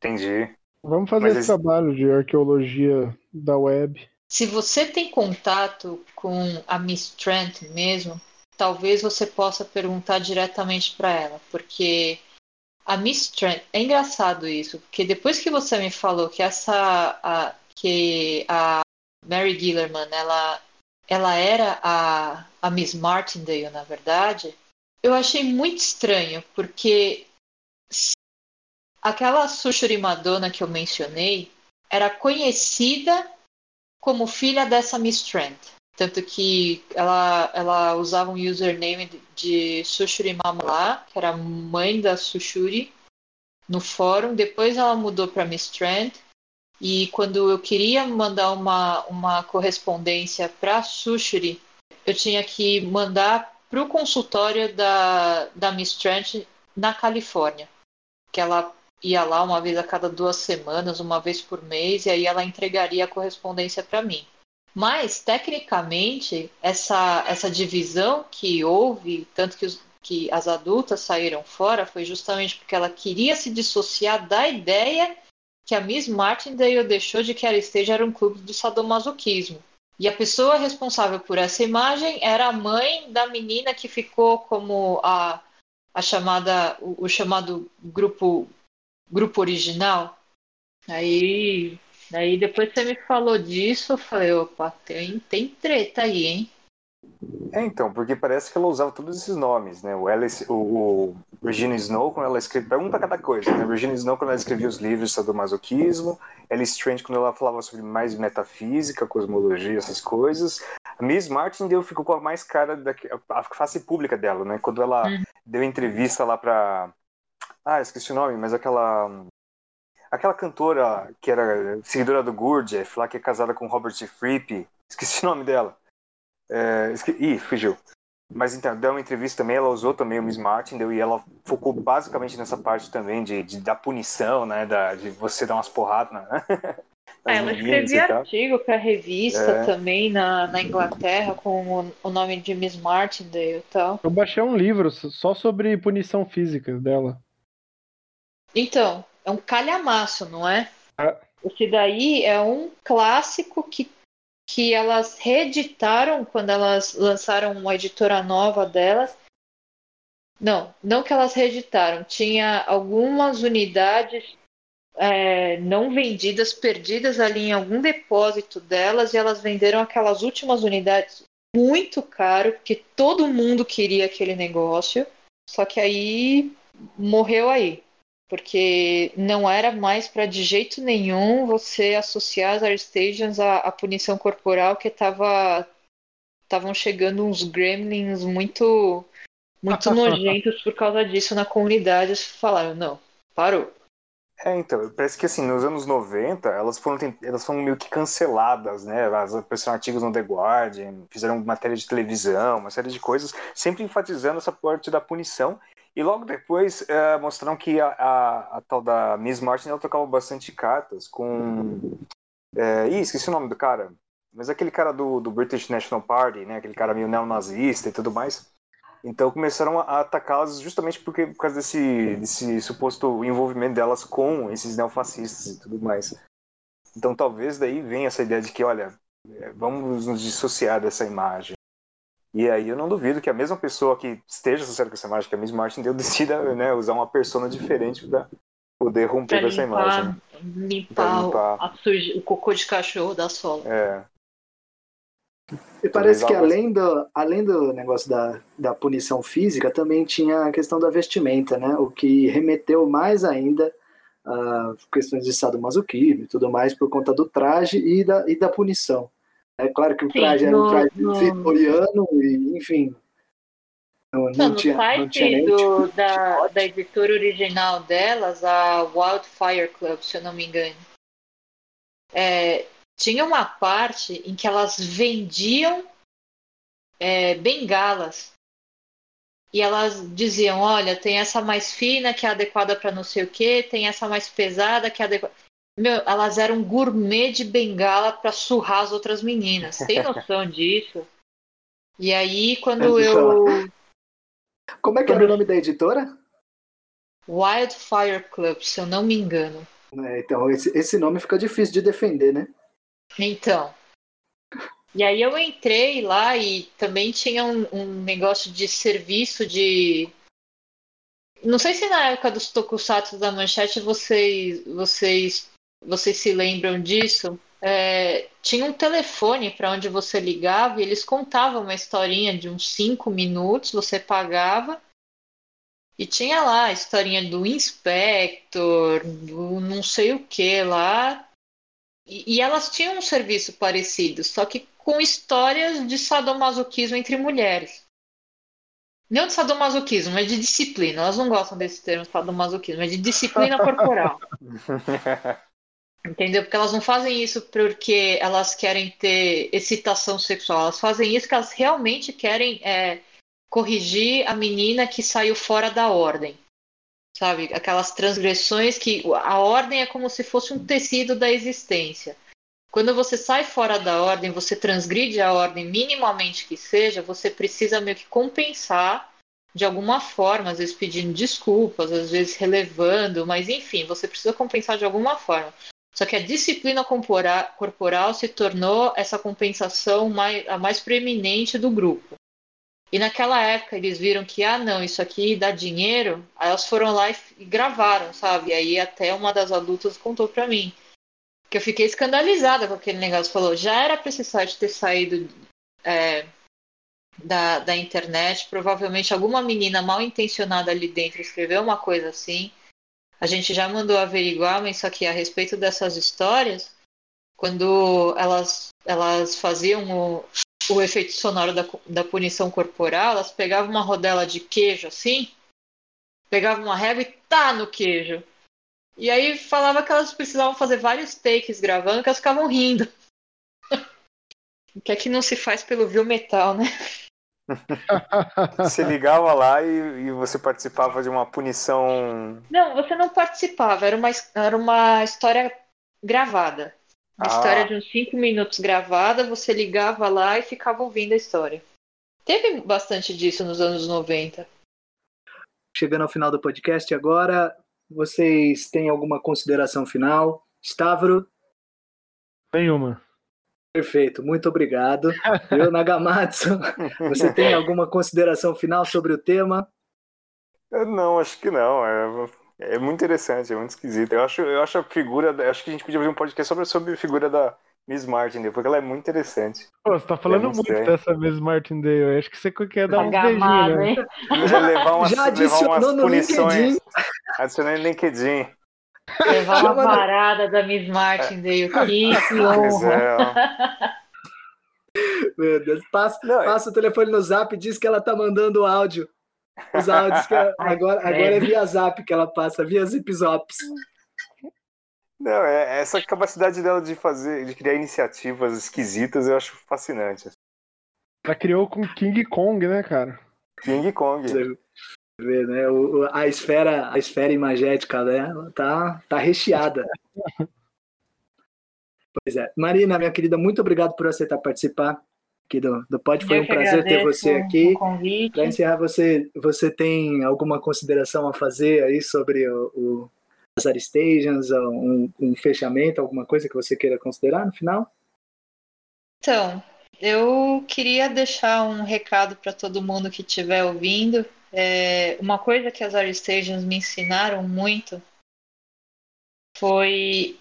Entendi. Vamos fazer Mas esse, trabalho de arqueologia da web. Se você tem contato com a Miss Trent mesmo, talvez você possa perguntar diretamente para ela, porque a Miss Trent é engraçado isso, porque depois que você me falou que essa a, que a Mary Gillerman ela ela era a, a Miss Martindale, na verdade, eu achei muito estranho, porque aquela Sushuri Madonna que eu mencionei era conhecida como filha dessa Miss Trent. Tanto que ela, ela usava um username de Sushuri Mamala, que era mãe da Sushuri, no fórum. Depois ela mudou para Miss Trent. E quando eu queria mandar uma, uma correspondência para Sushuri, eu tinha que mandar para o consultório da, da Miss Trent na Califórnia. Que ela ia lá uma vez a cada duas semanas, uma vez por mês, e aí ela entregaria a correspondência para mim. Mas, tecnicamente, essa, essa divisão que houve, tanto que, os, que as adultas saíram fora, foi justamente porque ela queria se dissociar da ideia que a Miss Martindale deixou de que a Esteja era um clube do sadomasoquismo. E a pessoa responsável por essa imagem era a mãe da menina que ficou como a, a chamada, o, o chamado grupo grupo original. Aí, aí depois você me falou disso, eu falei, opa, tem, tem treta aí, hein? É, então, porque parece que ela usava todos esses nomes, né? O, Alice, o, o Virginia Snow, quando ela escrevia. Pergunta cada coisa, né? Virginia Snow, quando ela escrevia os livros sobre o masoquismo. Alice Strange, quando ela falava sobre mais metafísica, cosmologia, essas coisas. A Miss Martindale ficou com a mais cara da a face pública dela, né? Quando ela uhum. deu entrevista lá pra, ah, esqueci o nome, mas aquela. Aquela cantora que era seguidora do Gurdjieff, lá que é casada com Robert Fripp, esqueci o nome dela. É, esque... Ih, fugiu. Mas então, deu uma entrevista também, ela usou também o Miss Martindale e ela focou basicamente nessa parte também de, de da punição, né? Da, de você dar umas porradas. Né? É, ela escrevia artigo para revista é. também na, na Inglaterra com o, o, nome de Miss Martindale e tal. Eu baixei um livro só sobre punição física dela. Então, é um calhamaço, não é? Ah. Esse daí é um clássico que, que elas reeditaram quando elas lançaram uma editora nova delas. Não, não que elas reeditaram. Tinha algumas unidades é, não vendidas, perdidas ali em algum depósito delas, e elas venderam aquelas últimas unidades muito caro, porque todo mundo queria aquele negócio, só que aí morreu aí. Porque não era mais para de jeito nenhum você associar as Airstations à, à punição corporal, que tava estavam chegando uns gremlins muito muito nojentos por causa disso na comunidade. Eles falaram, não, parou. É, então, parece que assim, nos anos 90, elas foram, elas foram meio que canceladas, né? Elas apareceram artigos no The Guardian, fizeram matéria de televisão, uma série de coisas, sempre enfatizando essa parte da punição. E logo depois é, mostraram que a, a, a, tal da Miss Martin ela trocava bastante cartas com. É, ih, esqueci o nome do cara. Mas aquele cara do, do British National Party, né? Aquele cara meio neonazista e tudo mais. Então começaram a atacá-las justamente porque, por causa desse, desse suposto envolvimento delas com esses neofascistas e tudo mais. Então talvez daí venha essa ideia de que, olha, é, vamos nos dissociar dessa imagem. E aí eu não duvido que a mesma pessoa que esteja associada com essa imagem, que a Miss Martin deu, decida né, usar uma persona diferente para poder romper com essa imagem. Limpar, limpar. o cocô de cachorro da sola. É. E parece que além do, além do negócio da, da punição física, também tinha a questão da vestimenta, né? O que remeteu mais ainda a questões de sadomasoquismo e tudo mais por conta do traje e da, e da punição. É claro que o traje Sim, era um traje no... vitoriano e, enfim, não, não, não tinha, no site não tinha do, tipo da, da editora original delas, a Wildfire Club, se eu não me engano, é, tinha uma parte em que elas vendiam é, bengalas. E elas diziam: olha, tem essa mais fina que é adequada para não sei o que, tem essa mais pesada que é adequada. Meu, elas eram gourmet de bengala para surrar as outras meninas. Tem noção disso? E aí, quando eu. Como é que era o nome da editora? Wildfire Club, se eu não me engano. É, então, esse, esse nome fica difícil de defender, né? Então. E aí eu entrei lá e também tinha um, um negócio de serviço de. Não sei se na época dos tokusatsu da manchete vocês, vocês, vocês se lembram disso. É, tinha um telefone para onde você ligava e eles contavam uma historinha de uns cinco minutos, você pagava e tinha lá a historinha do Inspector, do não sei o que lá, e, e elas tinham um serviço parecido, só que com histórias de sadomasoquismo entre mulheres. Não de sadomasoquismo, mas de disciplina. Elas não gostam desse termo sadomasoquismo, mas de disciplina corporal. Entendeu? Porque elas não fazem isso porque elas querem ter excitação sexual. Elas fazem isso porque elas realmente querem é, corrigir a menina que saiu fora da ordem sabe? Aquelas transgressões que a ordem é como se fosse um tecido da existência. Quando você sai fora da ordem, você transgride a ordem minimamente que seja, você precisa meio que compensar de alguma forma, às vezes pedindo desculpas, às vezes relevando, mas enfim, você precisa compensar de alguma forma. Só que a disciplina corporal se tornou essa compensação mais, a mais preeminente do grupo. E naquela época eles viram que, ah, não, isso aqui dá dinheiro. Aí elas foram lá e gravaram, sabe? Aí até uma das adultas contou pra mim. Que eu fiquei escandalizada com aquele negócio. Falou, já era pra esse site ter saído é, da, da internet. Provavelmente alguma menina mal intencionada ali dentro escreveu uma coisa assim. A gente já mandou averiguar, mas só que a respeito dessas histórias, quando elas, elas faziam o, o efeito sonoro da, da punição corporal, elas pegavam uma rodela de queijo assim, pegavam uma régua e tá no queijo. E aí falava que elas precisavam fazer vários takes gravando, que elas ficavam rindo. O que é que não se faz pelo Viu Metal, né? Você ligava lá e, e, você participava de uma punição. Não, você não participava, era uma, era uma história gravada. Uma ah. história de uns 5 minutos gravada, você ligava lá e ficava ouvindo a história. Teve bastante disso nos anos 90. Chegando ao final do podcast agora, vocês têm alguma consideração final? Stavro? Nenhuma. Perfeito, muito obrigado. Eu, Nagamatsu, você tem alguma consideração final sobre o tema? Não, acho que não. É, é muito interessante, é muito esquisito. Eu acho, eu acho a figura. Acho que a gente podia fazer um podcast sobre, sobre a figura da Miss Martindale, porque ela é muito interessante. Pô, você tá falando é muito, muito dessa Miss Martindale. Acho que você quer dar um beijinhos, né? Levar umas, Já adicionou levar umas punições. LinkedIn. Adicionei no LinkedIn. Levar uma parada da Miss Martindale. Que honra. Meu Deus, passa, Não, passa o telefone no zap e diz que ela tá mandando áudio. Os áudios que ela, agora, agora é via zap que ela passa, via zip zops. Não, é, essa capacidade dela de fazer, de criar iniciativas esquisitas, eu acho fascinante. Ela criou com King Kong, né, cara? King Kong. Vê, né? O, a esfera, a esfera imagética dela tá, tá recheada. pois é. Marina, minha querida, muito obrigado por aceitar participar aqui do, do Pod. Foi eu um prazer ter você aqui. Para encerrar, você, você tem alguma consideração a fazer aí sobre o, o as Stations, um, um fechamento, alguma coisa que você queira considerar no final? Então, eu queria deixar um recado para todo mundo que estiver ouvindo. É, uma coisa que as Stations me ensinaram muito foi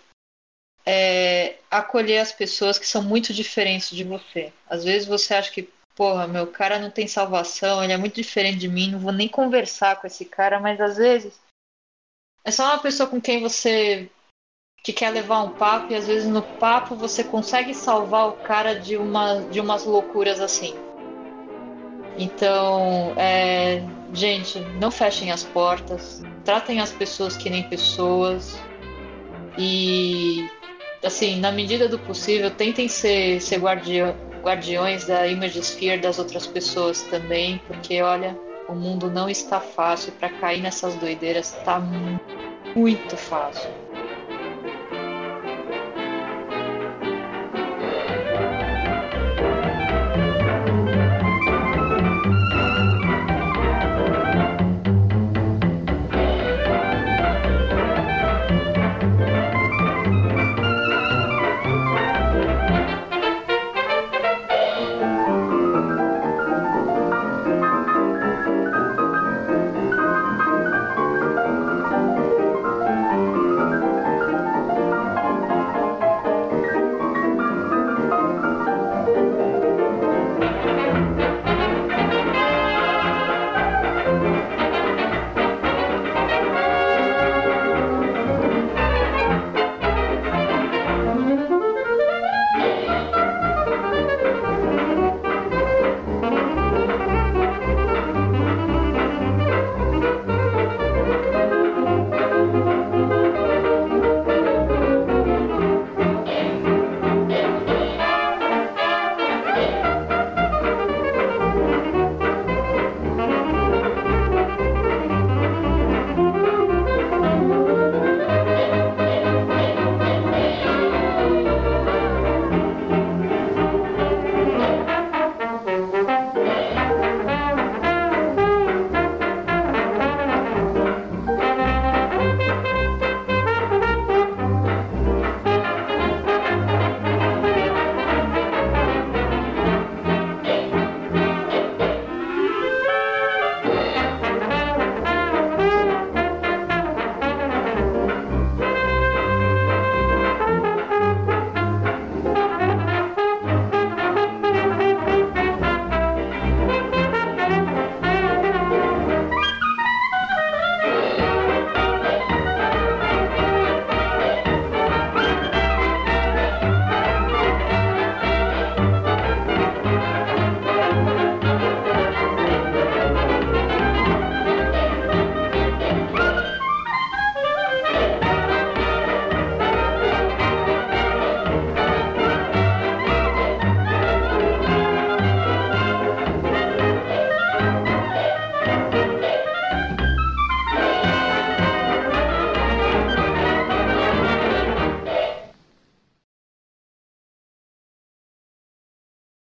é, acolher as pessoas que são muito diferentes de você. Às vezes você acha que, porra, meu cara não tem salvação, ele é muito diferente de mim, não vou nem conversar com esse cara, mas às vezes é só uma pessoa com quem você que quer levar um papo e às vezes no papo você consegue salvar o cara de uma de umas loucuras assim. Então, é, gente, não fechem as portas, tratem as pessoas que nem pessoas e assim, na medida do possível, tentem ser, ser guardiões da image sphere das outras pessoas também, porque olha, o mundo não está fácil para cair nessas doideiras, está muito fácil.